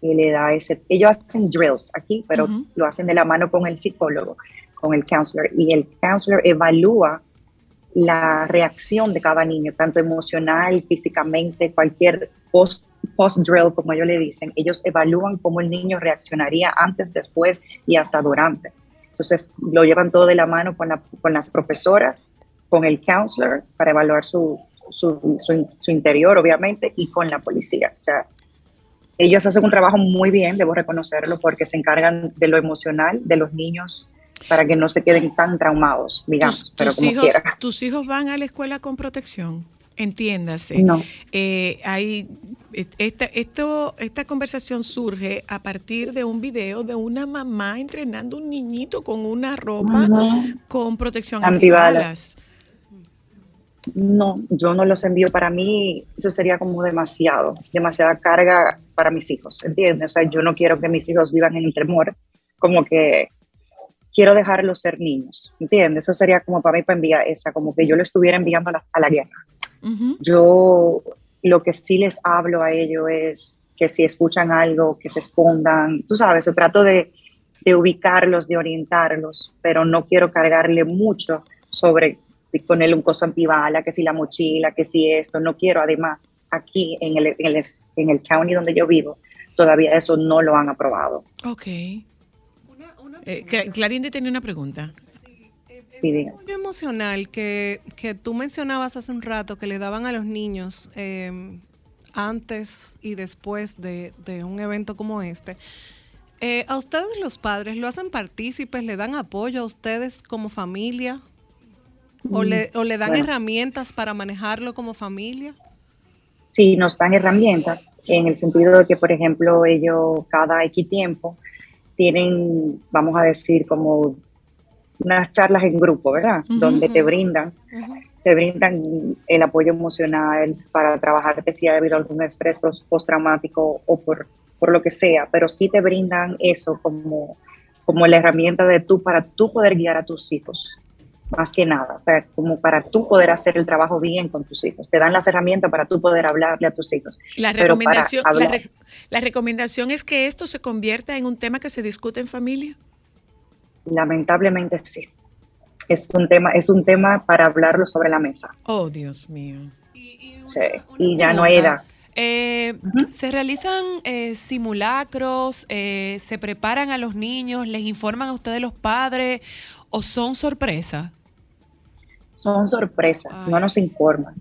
que le da ese, ellos hacen drills aquí, pero lo hacen de la mano con el psicólogo, con el counselor, y el counselor evalúa la reacción de cada niño, tanto emocional, físicamente, cualquier post, post drill, como ellos le dicen, ellos evalúan cómo el niño reaccionaría antes, después y hasta durante. Entonces, lo llevan todo de la mano con, la- con las profesoras, con el counselor, para evaluar su, su, su- su interior, obviamente, y con la policía. O sea, ellos hacen un trabajo muy bien, debo reconocerlo, porque se encargan de lo emocional de los niños para que no se queden tan traumados, digamos, tus, pero tus como hijos, quiera. tus hijos van a la escuela con protección, entiéndase. No. Eh, hay, esta, esto, esta conversación surge a partir de un video de una mamá entrenando un niñito con una ropa con protección antibalas. No, yo no los envío para mí, eso sería como demasiado, demasiada carga para mis hijos, ¿entiendes? O sea, yo no quiero que mis hijos vivan en el temor, como que quiero dejarlos ser niños, ¿entiendes? Eso sería como para mí para enviar esa, como que yo lo estuviera enviando a la, a la guerra. Yo lo que sí les hablo a ellos es que si escuchan algo, que se escondan, tú sabes, yo trato de, de ubicarlos, de orientarlos, pero no quiero cargarle mucho sobre ponerle un cosa antibala, que si la mochila, que si esto, no quiero. Además, aquí en el, en el, en el county donde yo vivo, todavía eso no lo han aprobado. Ok. Eh, Cla- Clarinde tenía una pregunta. Sí, apoyo emocional que, que tú mencionabas hace un rato que le daban a los niños eh, antes y después de, de un evento como este. Eh, ¿A ustedes los padres lo hacen partícipes? ¿Le dan apoyo a ustedes como familia? ¿O le, o le dan Bueno. herramientas para manejarlo como familia? sí nos dan herramientas en el sentido de que, por ejemplo, ellos cada X tiempo tienen, vamos a decir, como unas charlas en grupo, ¿verdad? Donde te brindan, te brindan el apoyo emocional para trabajarte si ha habido algún estrés post- postraumático o por, por lo que sea, pero sí te brindan eso como, como la herramienta de tú para tú poder guiar a tus hijos más que nada, o sea, como para tú poder hacer el trabajo bien con tus hijos. Te dan las herramientas para tú poder hablarle a tus hijos. La recomendación, la, hablar- re- la recomendación es que esto se convierta en un tema que se discute en familia. Lamentablemente sí. Es un tema, es un tema para hablarlo sobre la mesa. Oh, Dios mío. Sí, y ya no hay edad. Eh, ¿Se realizan eh, simulacros? eh, ¿Se preparan a los niños? ¿Les informan a ustedes los padres? ¿O son sorpresas? Son sorpresas, no nos informan.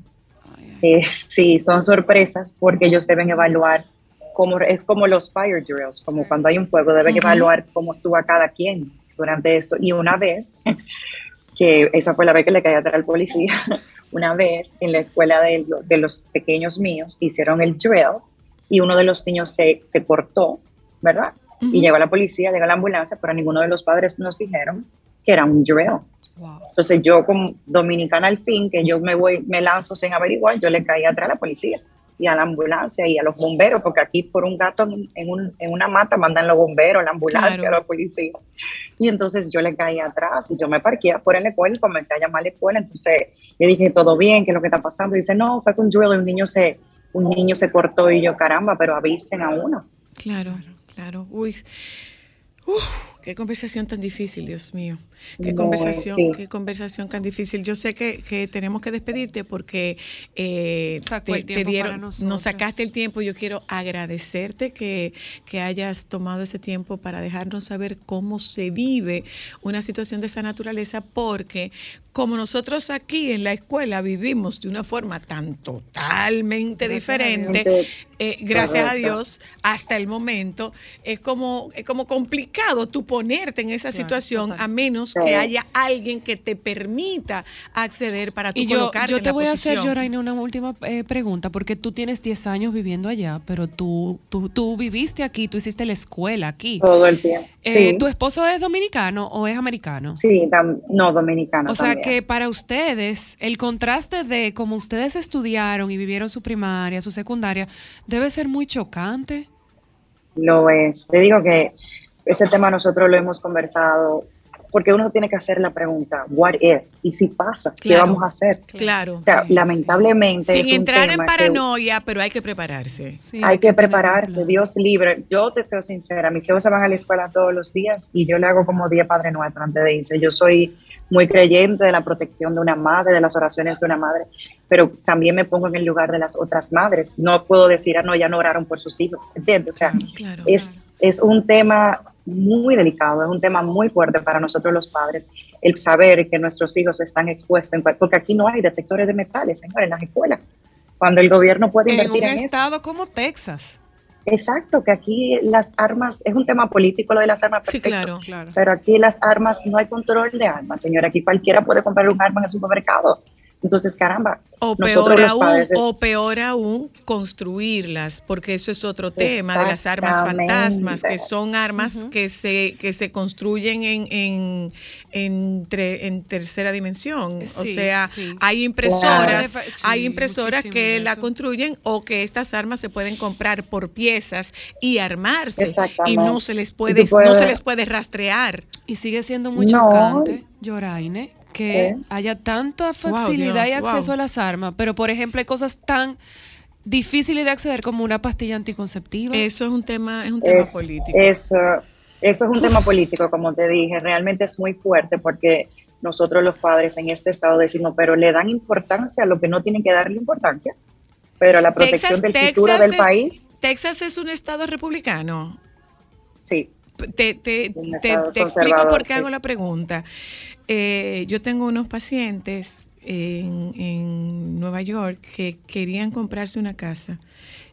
Eh, sí, son sorpresas porque ellos deben evaluar cómo, es como los fire drills, como cuando hay un fuego, deben evaluar cómo actúa cada quien durante esto. Y una vez, que esa fue la vez que le caí atrás al policía, una vez en la escuela de, lo- de los pequeños míos hicieron el drill y uno de los niños se, se cortó, ¿verdad? Y llegó la policía, llegó la ambulancia, pero ninguno de los padres nos dijeron que era un drill. Entonces yo como dominicana al fin, que yo me voy, me lanzo sin averiguar, yo le caí atrás a la policía y a la ambulancia y a los bomberos, porque aquí por un gato en, en un- en una mata mandan los bomberos, la ambulancia, Claro. la policía. Y entonces yo le caí atrás y yo me parqué afuera en la escuela y comencé a llamar a la escuela. Entonces le dije, todo bien, ¿qué es lo que está pasando? Y dice, no, fue con y un niño se, un niño se cortó y yo, caramba, pero avisen a uno. Claro, claro. Uy. Uf, qué conversación tan difícil, Dios mío. Qué Muy, conversación, sí. qué conversación tan difícil. Yo sé que, que tenemos que despedirte porque eh, te, te dieron, nos sacaste el tiempo. Yo quiero agradecerte que, que hayas tomado ese tiempo para dejarnos saber cómo se vive una situación de esa naturaleza, porque como nosotros aquí en la escuela vivimos de una forma tan totalmente diferente, eh, gracias a. Dios, hasta el momento, es como, es como complicado tú ponerte en esa Claro, situación total. a menos Sí. que haya alguien que te permita acceder para tú Y yo, colocarte yo en te la voy a hacer. Yoraine, una última eh, pregunta, porque tú tienes 10 años viviendo allá, pero tú, tú, tú viviste aquí, tú hiciste la escuela aquí. Todo el tiempo. Eh, Sí. ¿Tu esposo es dominicano o es americano? Sí, no, dominicano O sea también. que para ustedes, el contraste de cómo ustedes estudiaron y vivieron su primaria, su secundaria, debe ser muy chocante. Lo es. Te digo que ese tema nosotros lo hemos conversado porque uno tiene que hacer la pregunta, what if? ¿Y si pasa? ¿Qué Claro. vamos a hacer? Claro. O sea, lamentablemente Sin es un entrar en que paranoia, pero hay que prepararse. hay que prepararse, Dios libre. Yo te soy sincera, mis hijos se van a la escuela todos los días y yo le hago como 10 Padre Nuestro antes de irse. Yo soy muy creyente de la protección de una madre, de las oraciones de una madre, pero también me pongo en el lugar de las otras madres. No puedo decir, ah, no, ya no oraron por sus hijos, ¿entiendes? O sea, es, es un tema muy delicado, es un tema muy fuerte para nosotros los padres, el saber que nuestros hijos están expuestos, porque aquí no hay detectores de metales, señor, en las escuelas. Cuando el gobierno puede En un invertir en, eso. estado como Texas. Exacto, que aquí las armas, es un tema político lo de las armas, Sí, perfecto, claro, claro. pero aquí las armas, no hay control de armas, señora, aquí cualquiera puede comprar un arma en el supermercado. Entonces, caramba, O peor aún, padres... o peor aún, construirlas, porque eso es otro tema de las armas fantasmas, que son armas que se que se construyen en en, en, tre- en tercera dimensión. o sea, sí. hay impresoras, Claro. Hay impresoras que la construyen o que estas armas se pueden comprar por piezas y armarse y no se les puede no se les puede rastrear. Y sigue siendo muy No. chocante, Yoraine, que Sí. haya tanta Wow, facilidad y wow. acceso a las armas, pero por ejemplo hay cosas tan difíciles de acceder como una pastilla anticonceptiva. Eso es un tema es un tema es- político. es, uh, eso es un tema político, como te dije, realmente es muy fuerte porque nosotros los padres en este estado decimos, pero le dan importancia a lo que no tienen que darle importancia, pero a la protección del futuro del es, país, Texas es un estado republicano. sí. Te, te, te- explico por qué sí. hago la pregunta. Eh, yo tengo unos pacientes en, en Nueva York que querían comprarse una casa.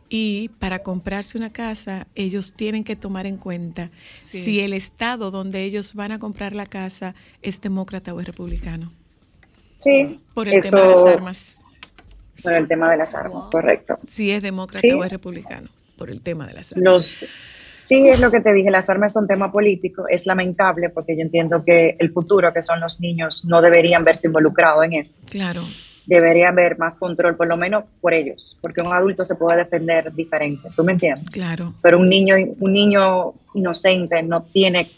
Y para comprarse una casa, ellos tienen que tomar en cuenta Sí. si el estado donde ellos van a comprar la casa es demócrata o es republicano. Sí, Por el eso, tema de las armas. Por el tema de las armas, correcto. Si es demócrata Sí. o es republicano. Por el tema de las armas. Los, sí, es lo que te dije, las armas son tema político, es lamentable porque yo entiendo que el futuro, que son los niños, no deberían verse involucrados en esto. Claro. Debería haber más control, por lo menos por ellos, porque un adulto se puede defender diferente, ¿tú me entiendes? Claro. Pero un niño, un niño inocente no tiene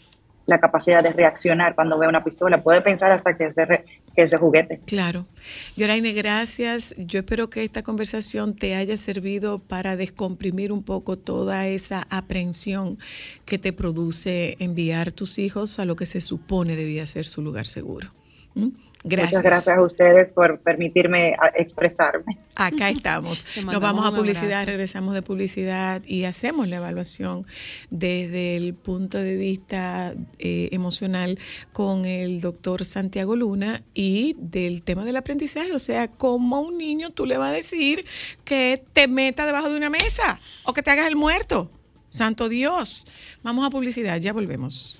la capacidad de reaccionar cuando ve una pistola, puede pensar hasta que es de, re- que es juguete. Claro. Yoraine, gracias. Yo espero que esta conversación te haya servido para descomprimir un poco toda esa aprensión que te produce enviar tus hijos a lo que se supone debía ser su lugar seguro. Gracias. Muchas gracias a ustedes por permitirme expresarme. Acá estamos. Nos vamos a publicidad, abrazo. regresamos de publicidad y hacemos la evaluación desde el punto de vista eh, emocional con el doctor Santiago Luna y del tema del aprendizaje. O sea, como a un niño tú le vas a decir que te meta debajo de una mesa o que te hagas el muerto. Santo Dios. Vamos a publicidad, ya volvemos.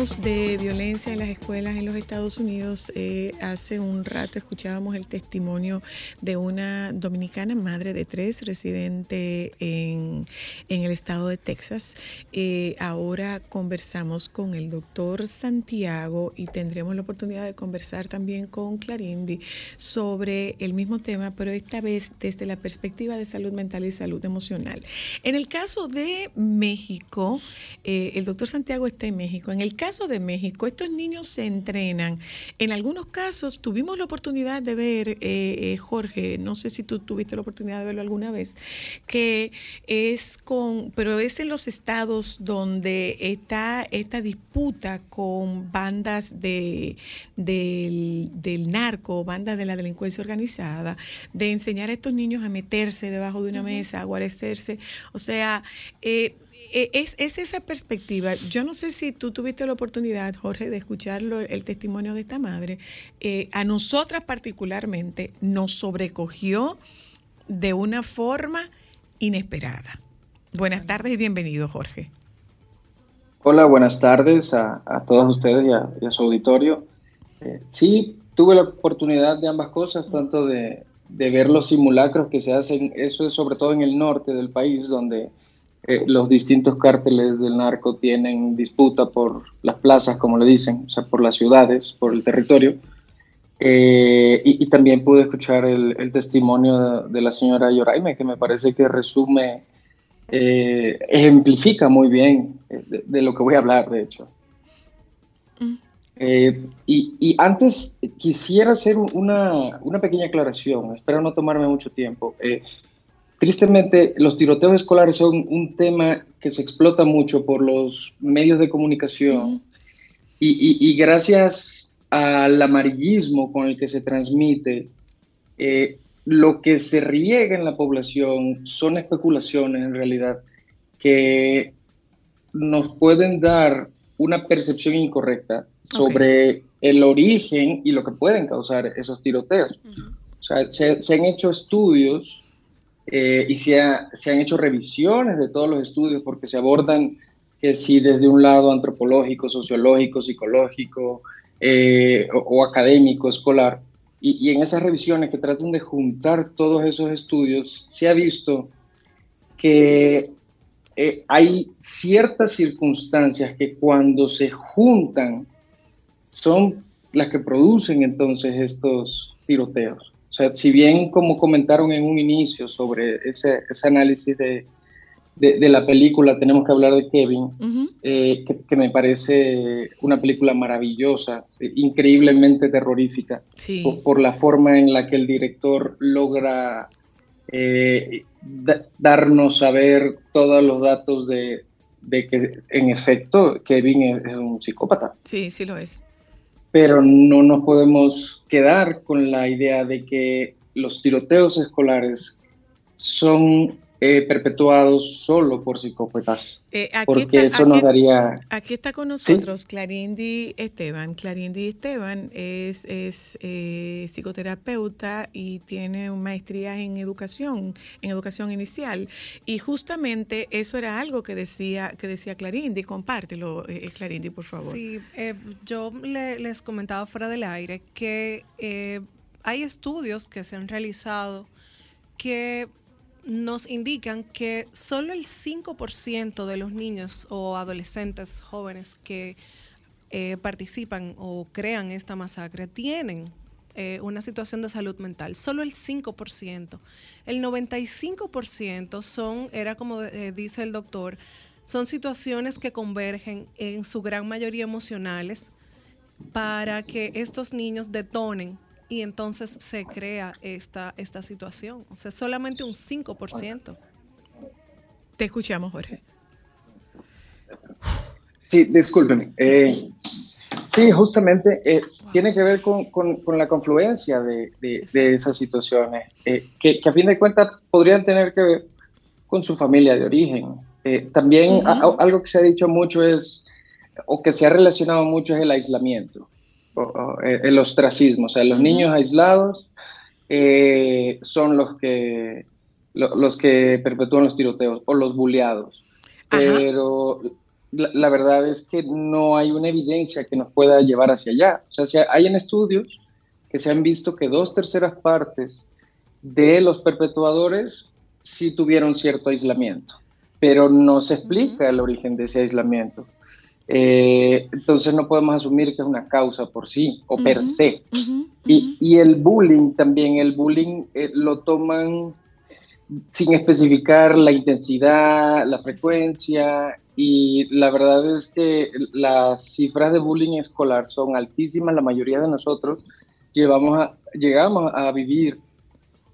de violencia en las escuelas en los Estados Unidos. Eh, hace un rato escuchábamos el testimonio de una dominicana, madre de tres, residente en, en el estado de Texas. Eh, ahora conversamos con el doctor Santiago y tendremos la oportunidad de conversar también con Clarindi sobre el mismo tema, pero esta vez desde la perspectiva de salud mental y salud emocional. En el caso de México, eh, el doctor Santiago está en México. En el caso de México, estos niños se entrenan. En algunos casos tuvimos la oportunidad de ver, eh, eh, Jorge, no sé si tú tuviste la oportunidad de verlo alguna vez, que es con, pero es en los estados donde está esta disputa con bandas de, del, del narco, bandas de la delincuencia organizada, de enseñar a estos niños a meterse debajo de una mesa, a guarecerse. O sea, eh, es, es, esa perspectiva. Yo no sé si tú tuviste la oportunidad, Jorge, de escucharlo, el testimonio de esta madre. Eh, a nosotras particularmente nos sobrecogió de una forma inesperada. Buenas tardes y bienvenido, Jorge. Hola, buenas tardes a, a todos ustedes y a, y a su auditorio. Eh, sí, tuve la oportunidad de ambas cosas, tanto de, de, ver los simulacros que se hacen, eso es sobre todo en el norte del país, donde eh, los distintos cárteles del narco tienen disputa por las plazas, como le dicen, o sea, por las ciudades, por el territorio. Eh, y, y, también pude escuchar el, el testimonio de, de, la señora Yoraime, que me parece que resume, eh, ejemplifica muy bien de, de, lo que voy a hablar, de hecho. Mm. Eh, y, y, antes quisiera hacer una, una, pequeña aclaración, espero no tomarme mucho tiempo. Eh, tristemente, los tiroteos escolares son un tema que se explota mucho por los medios de comunicación y, y, gracias al amarillismo con el que se transmite, eh, lo que se riega en la población son especulaciones en realidad que nos pueden dar una percepción incorrecta sobre okay. el origen y lo que pueden causar esos tiroteos. Uh -huh. O sea, se, se, han hecho estudios eh, y se, ha, se, han hecho revisiones de todos los estudios porque se abordan que si desde un lado antropológico, sociológico, psicológico eh, o, académico, escolar, y, y, en esas revisiones que tratan de juntar todos esos estudios, se ha visto que eh, hay ciertas circunstancias que cuando se juntan son las que producen entonces estos tiroteos. Sea, si bien como comentaron en un inicio sobre ese, ese análisis de, de, de, la película, tenemos que hablar de Kevin, uh -huh. eh, que, que, me parece una película maravillosa, eh, increíblemente terrorífica, sí. por, por, la forma en la que el director logra eh, da, darnos a ver todos los datos de, de, que en efecto Kevin es, es un psicópata. Sí, sí lo es pero no nos podemos quedar con la idea de que los tiroteos escolares son eh, perpetuados solo por psicópatas. Eh, porque está, eso aquí, nos daría... Aquí está con nosotros ¿Sí? Clarindi Esteban. Clarindi Esteban es, es eh, psicoterapeuta y tiene maestría en educación, en educación inicial. Y justamente eso era algo que decía, que decía Clarindi. Compártelo, eh, Clarindi, por favor. Sí, eh, yo le, les comentaba fuera del aire que eh, hay estudios que se han realizado que nos indican que solo el 5% de los niños o adolescentes jóvenes que eh, participan o crean esta masacre tienen eh, una situación de salud mental. Solo el 5%. El 95% son, era como eh, dice el doctor, son situaciones que convergen en su gran mayoría emocionales para que estos niños detonen y entonces se crea esta, esta situación. O sea, solamente un 5%. Te escuchamos, Jorge. Sí, discúlpeme. Eh, sí, justamente eh, tiene que ver con, con, con la confluencia de, de, de esas situaciones, eh, que, que, a fin de cuentas podrían tener que ver con su familia de origen. Eh, también uh -huh. a, algo que se ha dicho mucho es, o que se ha relacionado mucho es el aislamiento el ostracismo, o sea, los niños aislados eh, son los que, lo, los que perpetúan los tiroteos o los bulleados. Pero la, la verdad es que no hay una evidencia que nos pueda llevar hacia allá. O sea, si hay en estudios que se han visto que dos terceras partes de los perpetuadores sí tuvieron cierto aislamiento, pero no se explica el origen de ese aislamiento. Eh, entonces no podemos asumir que es una causa por sí o per se. y, y, el bullying también, el bullying eh, lo toman sin especificar la intensidad, la frecuencia, y la verdad es que las cifras de bullying escolar son altísimas, la mayoría de nosotros llevamos a, llegamos a vivir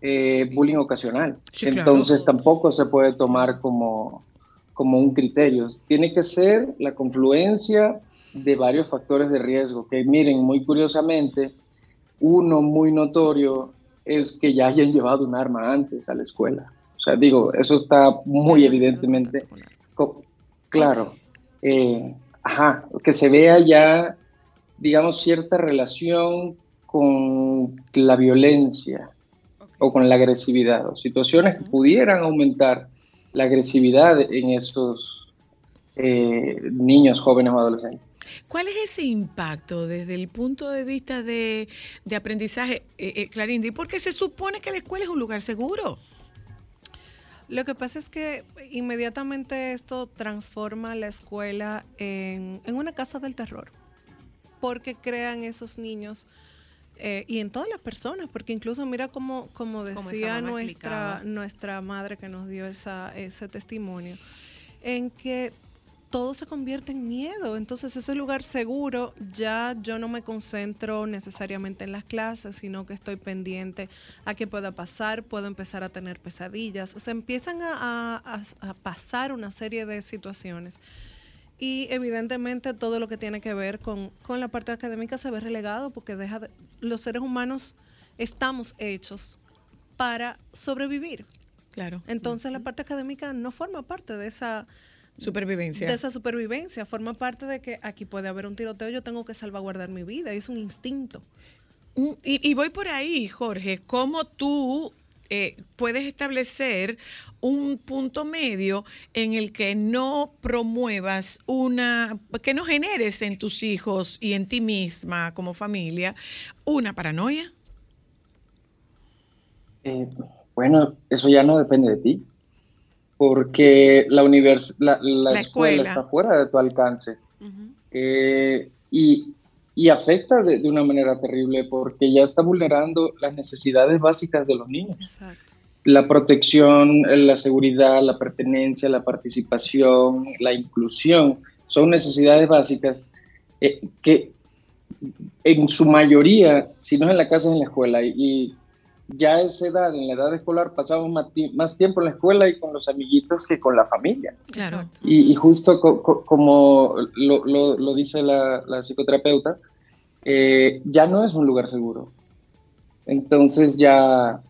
eh, bullying ocasional. Sí, claro. Entonces tampoco se puede tomar como, como un criterio. Tiene que ser la confluencia de varios factores de riesgo, que miren, muy curiosamente, uno muy notorio es que ya hayan llevado un arma antes a la escuela. O sea, digo, eso está muy evidentemente claro. Eh, ajá, que se vea ya, digamos, cierta relación con la violencia o con la agresividad, o situaciones que pudieran aumentar la agresividad en esos eh, niños, jóvenes o adolescentes. ¿Cuál es ese impacto desde el punto de vista de, de aprendizaje, eh, eh? Porque se supone que la escuela es un lugar seguro. Lo que pasa es que inmediatamente esto transforma la escuela en, en una casa del terror, porque crean esos niños eh, y en todas las personas, porque incluso mira como, como decía nuestra, explicaba. nuestra madre que nos dio esa, ese testimonio, en que todo se convierte en miedo. Entonces ese lugar seguro ya yo no me concentro necesariamente en las clases, sino que estoy pendiente a qué pueda pasar, puedo empezar a tener pesadillas. O sea, empiezan a- a pasar una serie de situaciones. Y evidentemente todo lo que tiene que ver con, con la parte académica se ve relegado porque deja de- los seres humanos estamos hechos para sobrevivir. Claro. Entonces la parte académica no forma parte de esa Supervivencia. de esa supervivencia, forma parte de que aquí puede haber un tiroteo, yo tengo que salvaguardar mi vida, es un instinto. Y, y voy por ahí, Jorge, ¿cómo tú eh, puedes establecer un punto medio en el que no promuevas una, que no generes en tus hijos y en ti misma como familia una paranoia? Eh, bueno, eso ya no depende de ti, porque la, univers la, la La escuela, escuela. está fuera de tu alcance Eh, y, y afecta de, de una manera terrible porque ya está vulnerando las necesidades básicas de los niños. La protección, la seguridad, la pertenencia, la participación, la inclusión, son necesidades básicas eh, que en su mayoría, si no es en la casa, es en la escuela. Y, y ya a esa edad, en la edad escolar, pasamos más, ti- más tiempo en la escuela y con los amiguitos que con la familia. Claro. Y, y justo co- co- como lo, lo- lo dice la, la psicoterapeuta, eh, ya no es un lugar seguro. Entonces ya,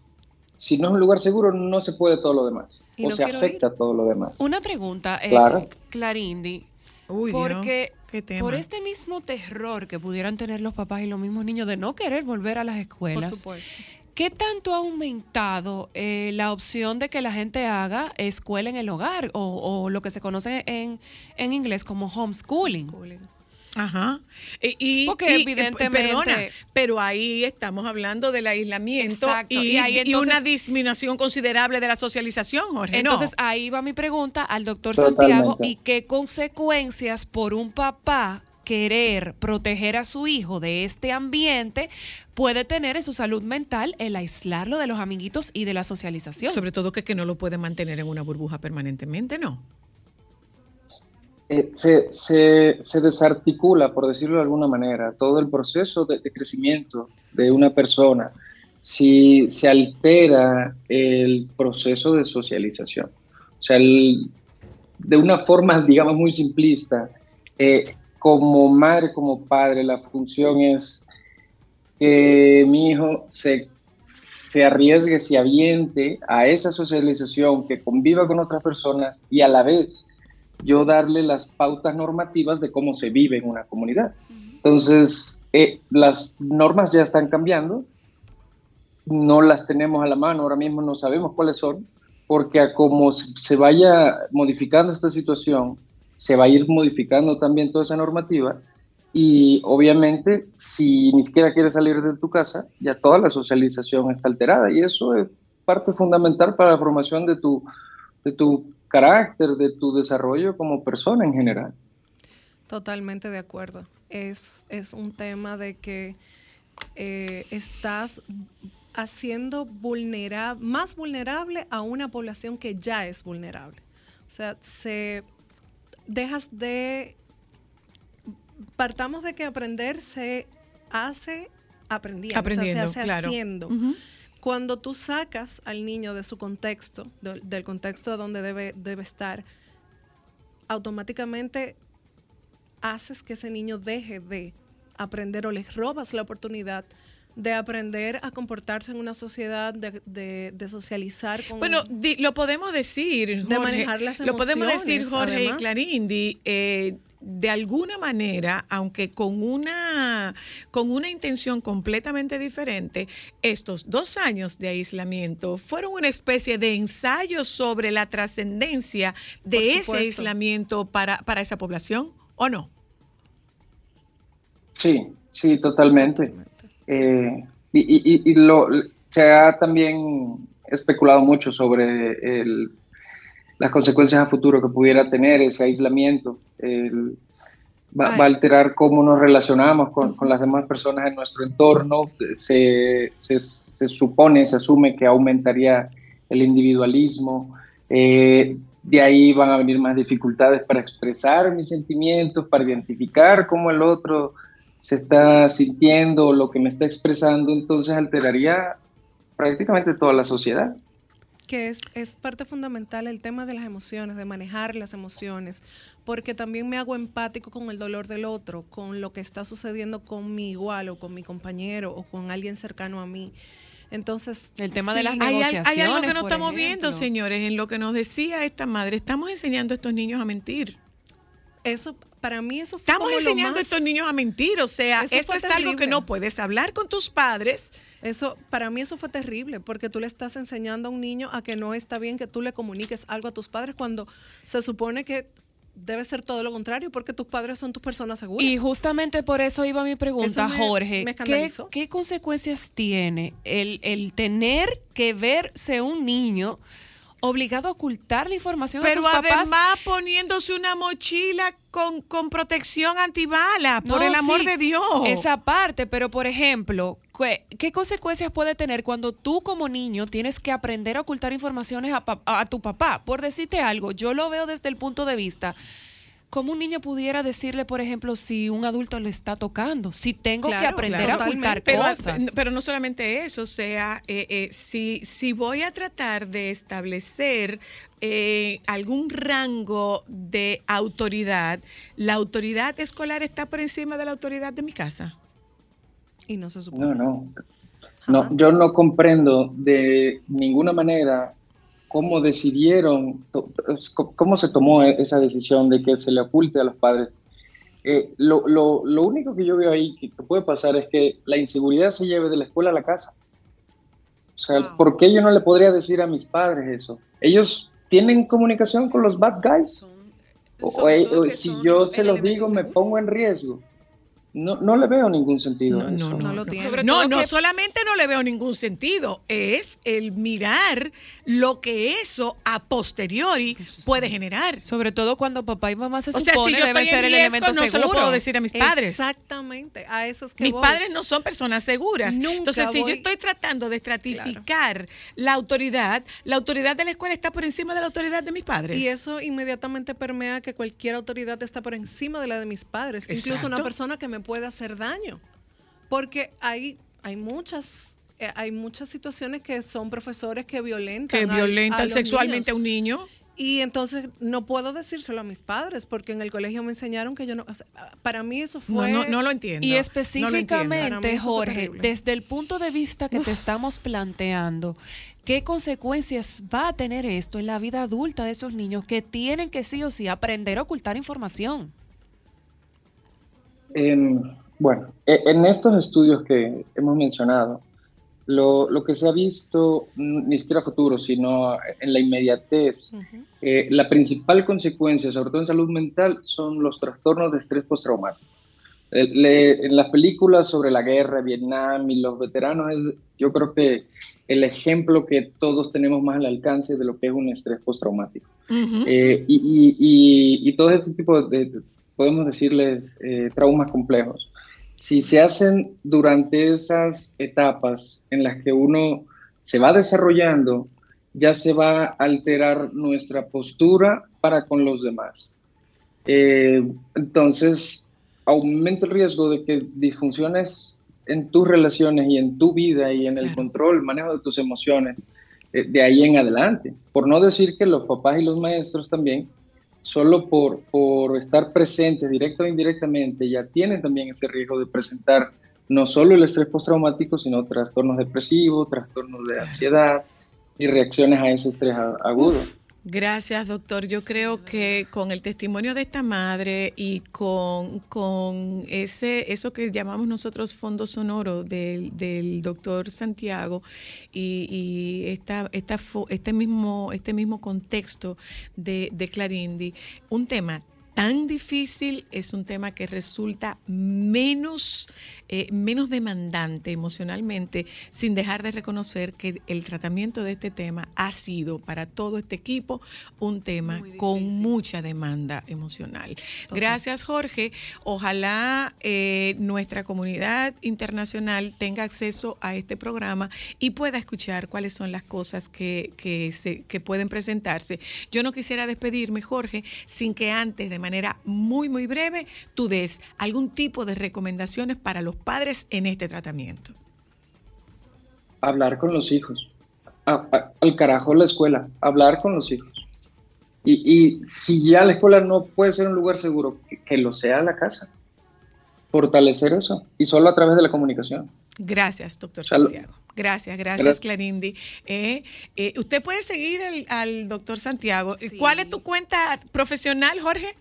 si no es un lugar seguro, no se puede todo lo demás. Y o no se afecta todo lo demás. Una pregunta, eh, Claro. Clarindi. Uy, Dios, porque qué tema. por este mismo terror que pudieran tener los papás y los mismos niños de no querer volver a las escuelas, Por supuesto. ¿Qué tanto ha aumentado eh, la opción de que la gente haga escuela en el hogar o, o lo que se conoce en, en inglés como homeschooling? Ajá. Y, y- Porque y, eh, evidentemente- Perdona, pero ahí estamos hablando del aislamiento Exacto, y, y ahí y una disminución considerable de la socialización, Jorge. ¿no? Entonces ahí va mi pregunta al doctor Totalmente. Santiago y qué consecuencias por un papá querer proteger a su hijo de este ambiente puede tener en su salud mental el aislarlo de los amiguitos y de la socialización. Sobre todo que, que no lo puede mantener en una burbuja permanentemente, ¿no? Eh, se, se- se desarticula, por decirlo de alguna manera, todo el proceso de, de crecimiento de una persona si se altera el proceso de socialización. O sea, el- de una forma, digamos, muy simplista, eh, como madre, como padre, la función es que mi hijo se, se arriesgue, se aviente a esa socialización, que conviva con otras personas y a la vez yo darle las pautas normativas de cómo se vive en una comunidad. Entonces, eh, las normas ya están cambiando, no las tenemos a la mano, ahora mismo no sabemos cuáles son, porque a como se vaya modificando esta situación, se va a ir modificando también toda esa normativa y obviamente si ni siquiera quieres salir de tu casa, ya toda la socialización está alterada y eso es parte fundamental para la formación de tu, de tu carácter, de tu desarrollo como persona en general. Totalmente de acuerdo. Es, es un tema de que eh, estás haciendo vulnerable, más vulnerable a una población que ya es vulnerable. O sea, se dejas de partamos de que aprender se hace aprendiendo, Aprendiendo, o sea, se hace claro. haciendo. Cuando tú sacas al niño de su contexto, de- del contexto donde debe, debe estar, automáticamente haces que ese niño deje de aprender o le robas la oportunidad de aprender a comportarse en una sociedad, de, de- de socializar con... Bueno, di- lo podemos decir, De Jorge, manejar las Lo podemos decir, emociones, Jorge además. y Clarindi, eh, de alguna manera, aunque con una, con una intención completamente diferente, estos dos años de aislamiento fueron una especie de ensayo sobre la trascendencia de ese aislamiento para, para esa población, ¿o no? Sí, sí, totalmente. Eh, y y- y- lo, se ha también especulado mucho sobre el- las consecuencias a futuro que pudiera tener ese aislamiento. El- va, va a alterar cómo nos relacionamos con, con las demás personas en nuestro entorno. Se, se- se supone, se asume que aumentaría el individualismo. Eh, de ahí van a venir más dificultades para expresar mis sentimientos, para identificar cómo el otro se está sintiendo, lo que me está expresando, entonces alteraría prácticamente toda la sociedad. que es, es parte fundamental el tema de las emociones, de manejar las emociones, porque también me hago empático con el dolor del otro, con lo que está sucediendo con mi igual o con mi compañero o con alguien cercano a mí. Entonces, El tema de las Hay, al- hay algo que no estamos viendo, señores, en lo que nos decía esta madre. Estamos enseñando a estos niños a mentir. Eso, para mí eso fue Estamos como lo enseñando a estos niños a mentir. O sea, Eso esto es algo que no puedes hablar con tus padres. Eso, para mí eso fue terrible, porque tú le estás enseñando a un niño a que no está bien que tú le comuniques algo a tus padres cuando se supone que debe ser todo lo contrario, porque tus padres son tus personas seguras. Y justamente por eso iba mi pregunta, Eso me- Jorge. me ¿qué, escandalizó. qué consecuencias tiene el, el tener que verse un niño obligado a ocultar la información Pero a sus papás? además poniéndose una mochila con, con protección antibala, por No, el amor sí, de Dios. Esa parte, pero por ejemplo, ¿qué, qué consecuencias puede tener cuando tú como niño tienes que aprender a ocultar informaciones a, pa- a tu papá? Por decirte algo, yo lo veo desde el punto de vista como un niño pudiera decirle, por ejemplo, si un adulto le está tocando, si tengo que aprender claro. a ocultar pero, cosas. Pero no solamente eso, o sea, eh, eh, si, si voy a tratar de establecer eh, algún rango de autoridad, la autoridad escolar está por encima de la autoridad de mi casa. Y no se supone. No, no. No, yo no comprendo de ninguna manera cómo decidieron, to- cómo se tomó e- esa decisión de que se le oculte a los padres. Eh, lo, lo- lo único que yo veo ahí que, puede pasar es que la inseguridad se lleve de la escuela a la casa. O sea, ¿por qué yo no le podría decir a mis padres eso? Ellos tienen comunicación con los bad guys. O- o si yo se los digo, me pongo en riesgo. No, no le veo ningún sentido. a eso. no lo tiene. No, no solamente no le veo ningún sentido, es el mirar lo que eso a posteriori puede generar. Sobre todo cuando papá y mamá se o sea, supone si yo ser el elemento no se lo puedo decir a mis padres. Exactamente, a eso es que Mis voy. padres no son personas seguras. Nunca Entonces, si yo estoy tratando de estratificar la autoridad, la autoridad de la escuela está por encima de la autoridad de mis padres. Y eso inmediatamente permea que cualquier autoridad está por encima de la de mis padres, incluso una persona que me puede hacer daño. Porque hay, hay muchas eh, hay muchas situaciones que son profesores que violentan que violentan a sexualmente a un niño. Y entonces no puedo decírselo a mis padres porque en el colegio me enseñaron que yo no, o sea, para mí eso fue No, no, no lo entiendo. Y No entiendo. Específicamente, Jorge, desde el punto de vista que te estamos planteando, ¿qué consecuencias va a tener esto en la vida adulta de esos niños que tienen que sí o sí aprender a ocultar información? En- bueno, e- en estos estudios que hemos mencionado, lo, lo que se ha visto, ni siquiera futuro, sino en la inmediatez, eh, la principal consecuencia, sobre todo en salud mental, son los trastornos de estrés postraumático. en las películas sobre la guerra, Vietnam y los veteranos, es, yo creo que el ejemplo que todos tenemos más al alcance de lo que es un estrés postraumático. Eh, y, y, y, todo este tipo de, podemos decirles, eh, traumas complejos, si se hacen durante esas etapas en las que uno se va desarrollando, ya se va a alterar nuestra postura para con los demás. Eh, entonces, aumenta el riesgo de que disfunciones en tus relaciones y en tu vida y en el control, manejo de tus emociones, eh, de ahí en adelante. Por no decir que los papás y los maestros también, solo por, por estar presentes directa o indirectamente, ya tienen también ese riesgo de presentar no solo el estrés postraumático, sino trastornos depresivos, trastornos de ansiedad y reacciones a ese estrés agudo. Gracias, doctor. Yo creo que con el testimonio de esta madre y con, ese, eso que llamamos nosotros fondo sonoro del, del doctor Santiago y, esta, esta, este, mismo, este mismo contexto de, de Clarindi, un tema tan difícil, es un tema que resulta menos, eh, menos demandante emocionalmente, sin dejar de reconocer que el tratamiento de este tema ha sido para todo este equipo un tema con mucha demanda emocional. Gracias, Jorge. Ojalá eh, nuestra comunidad internacional tenga acceso a este programa y pueda escuchar cuáles son las cosas que, que, se, que pueden presentarse. Yo no quisiera despedirme, Jorge, sin que antes de manera muy, muy breve, tú des algún tipo de recomendaciones para los padres en este tratamiento. Hablar con los hijos. al carajo la escuela. Hablar con los hijos. Y, si ya la escuela no puede ser un lugar seguro, que, lo sea la casa. Fortalecer eso. Y solo a través de la comunicación. Gracias, doctor Santiago. Gracias, gracias, Clarindi. Eh, eh, usted puede seguir al, doctor Santiago. ¿Cuál es tu cuenta profesional, Jorge?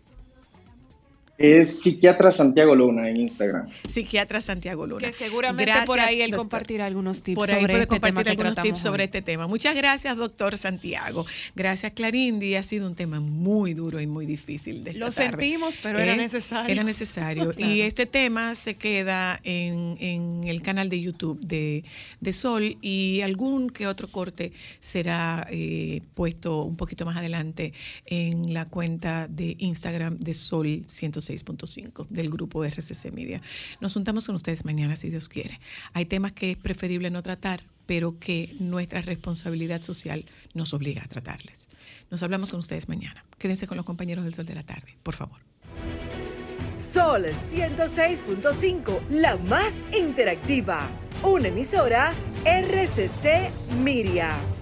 Es psiquiatra Santiago Luna en Instagram. Psiquiatra Santiago Luna. Que seguramente por ahí él compartirá algunos tips por ahí sobre puede este compartir tema algunos tips sobre este tema. Muchas gracias, doctor Santiago. Gracias, Clarindi. Ha sido un tema muy duro y muy difícil de Lo sentimos, pero era eh, necesario. Era necesario. Y este tema se queda en, en el canal de YouTube de, de, Sol y algún que otro corte será eh, puesto un poquito más adelante en la cuenta de Instagram de Sol 105. 6.5 del grupo RCC Media. Nos juntamos con ustedes mañana si Dios quiere. Hay temas que es preferible no tratar, pero que nuestra responsabilidad social nos obliga a tratarles. Nos hablamos con ustedes mañana. Quédense con los compañeros del Sol de la Tarde, por favor. Sol 106.5, la más interactiva. Una emisora RCC Miria.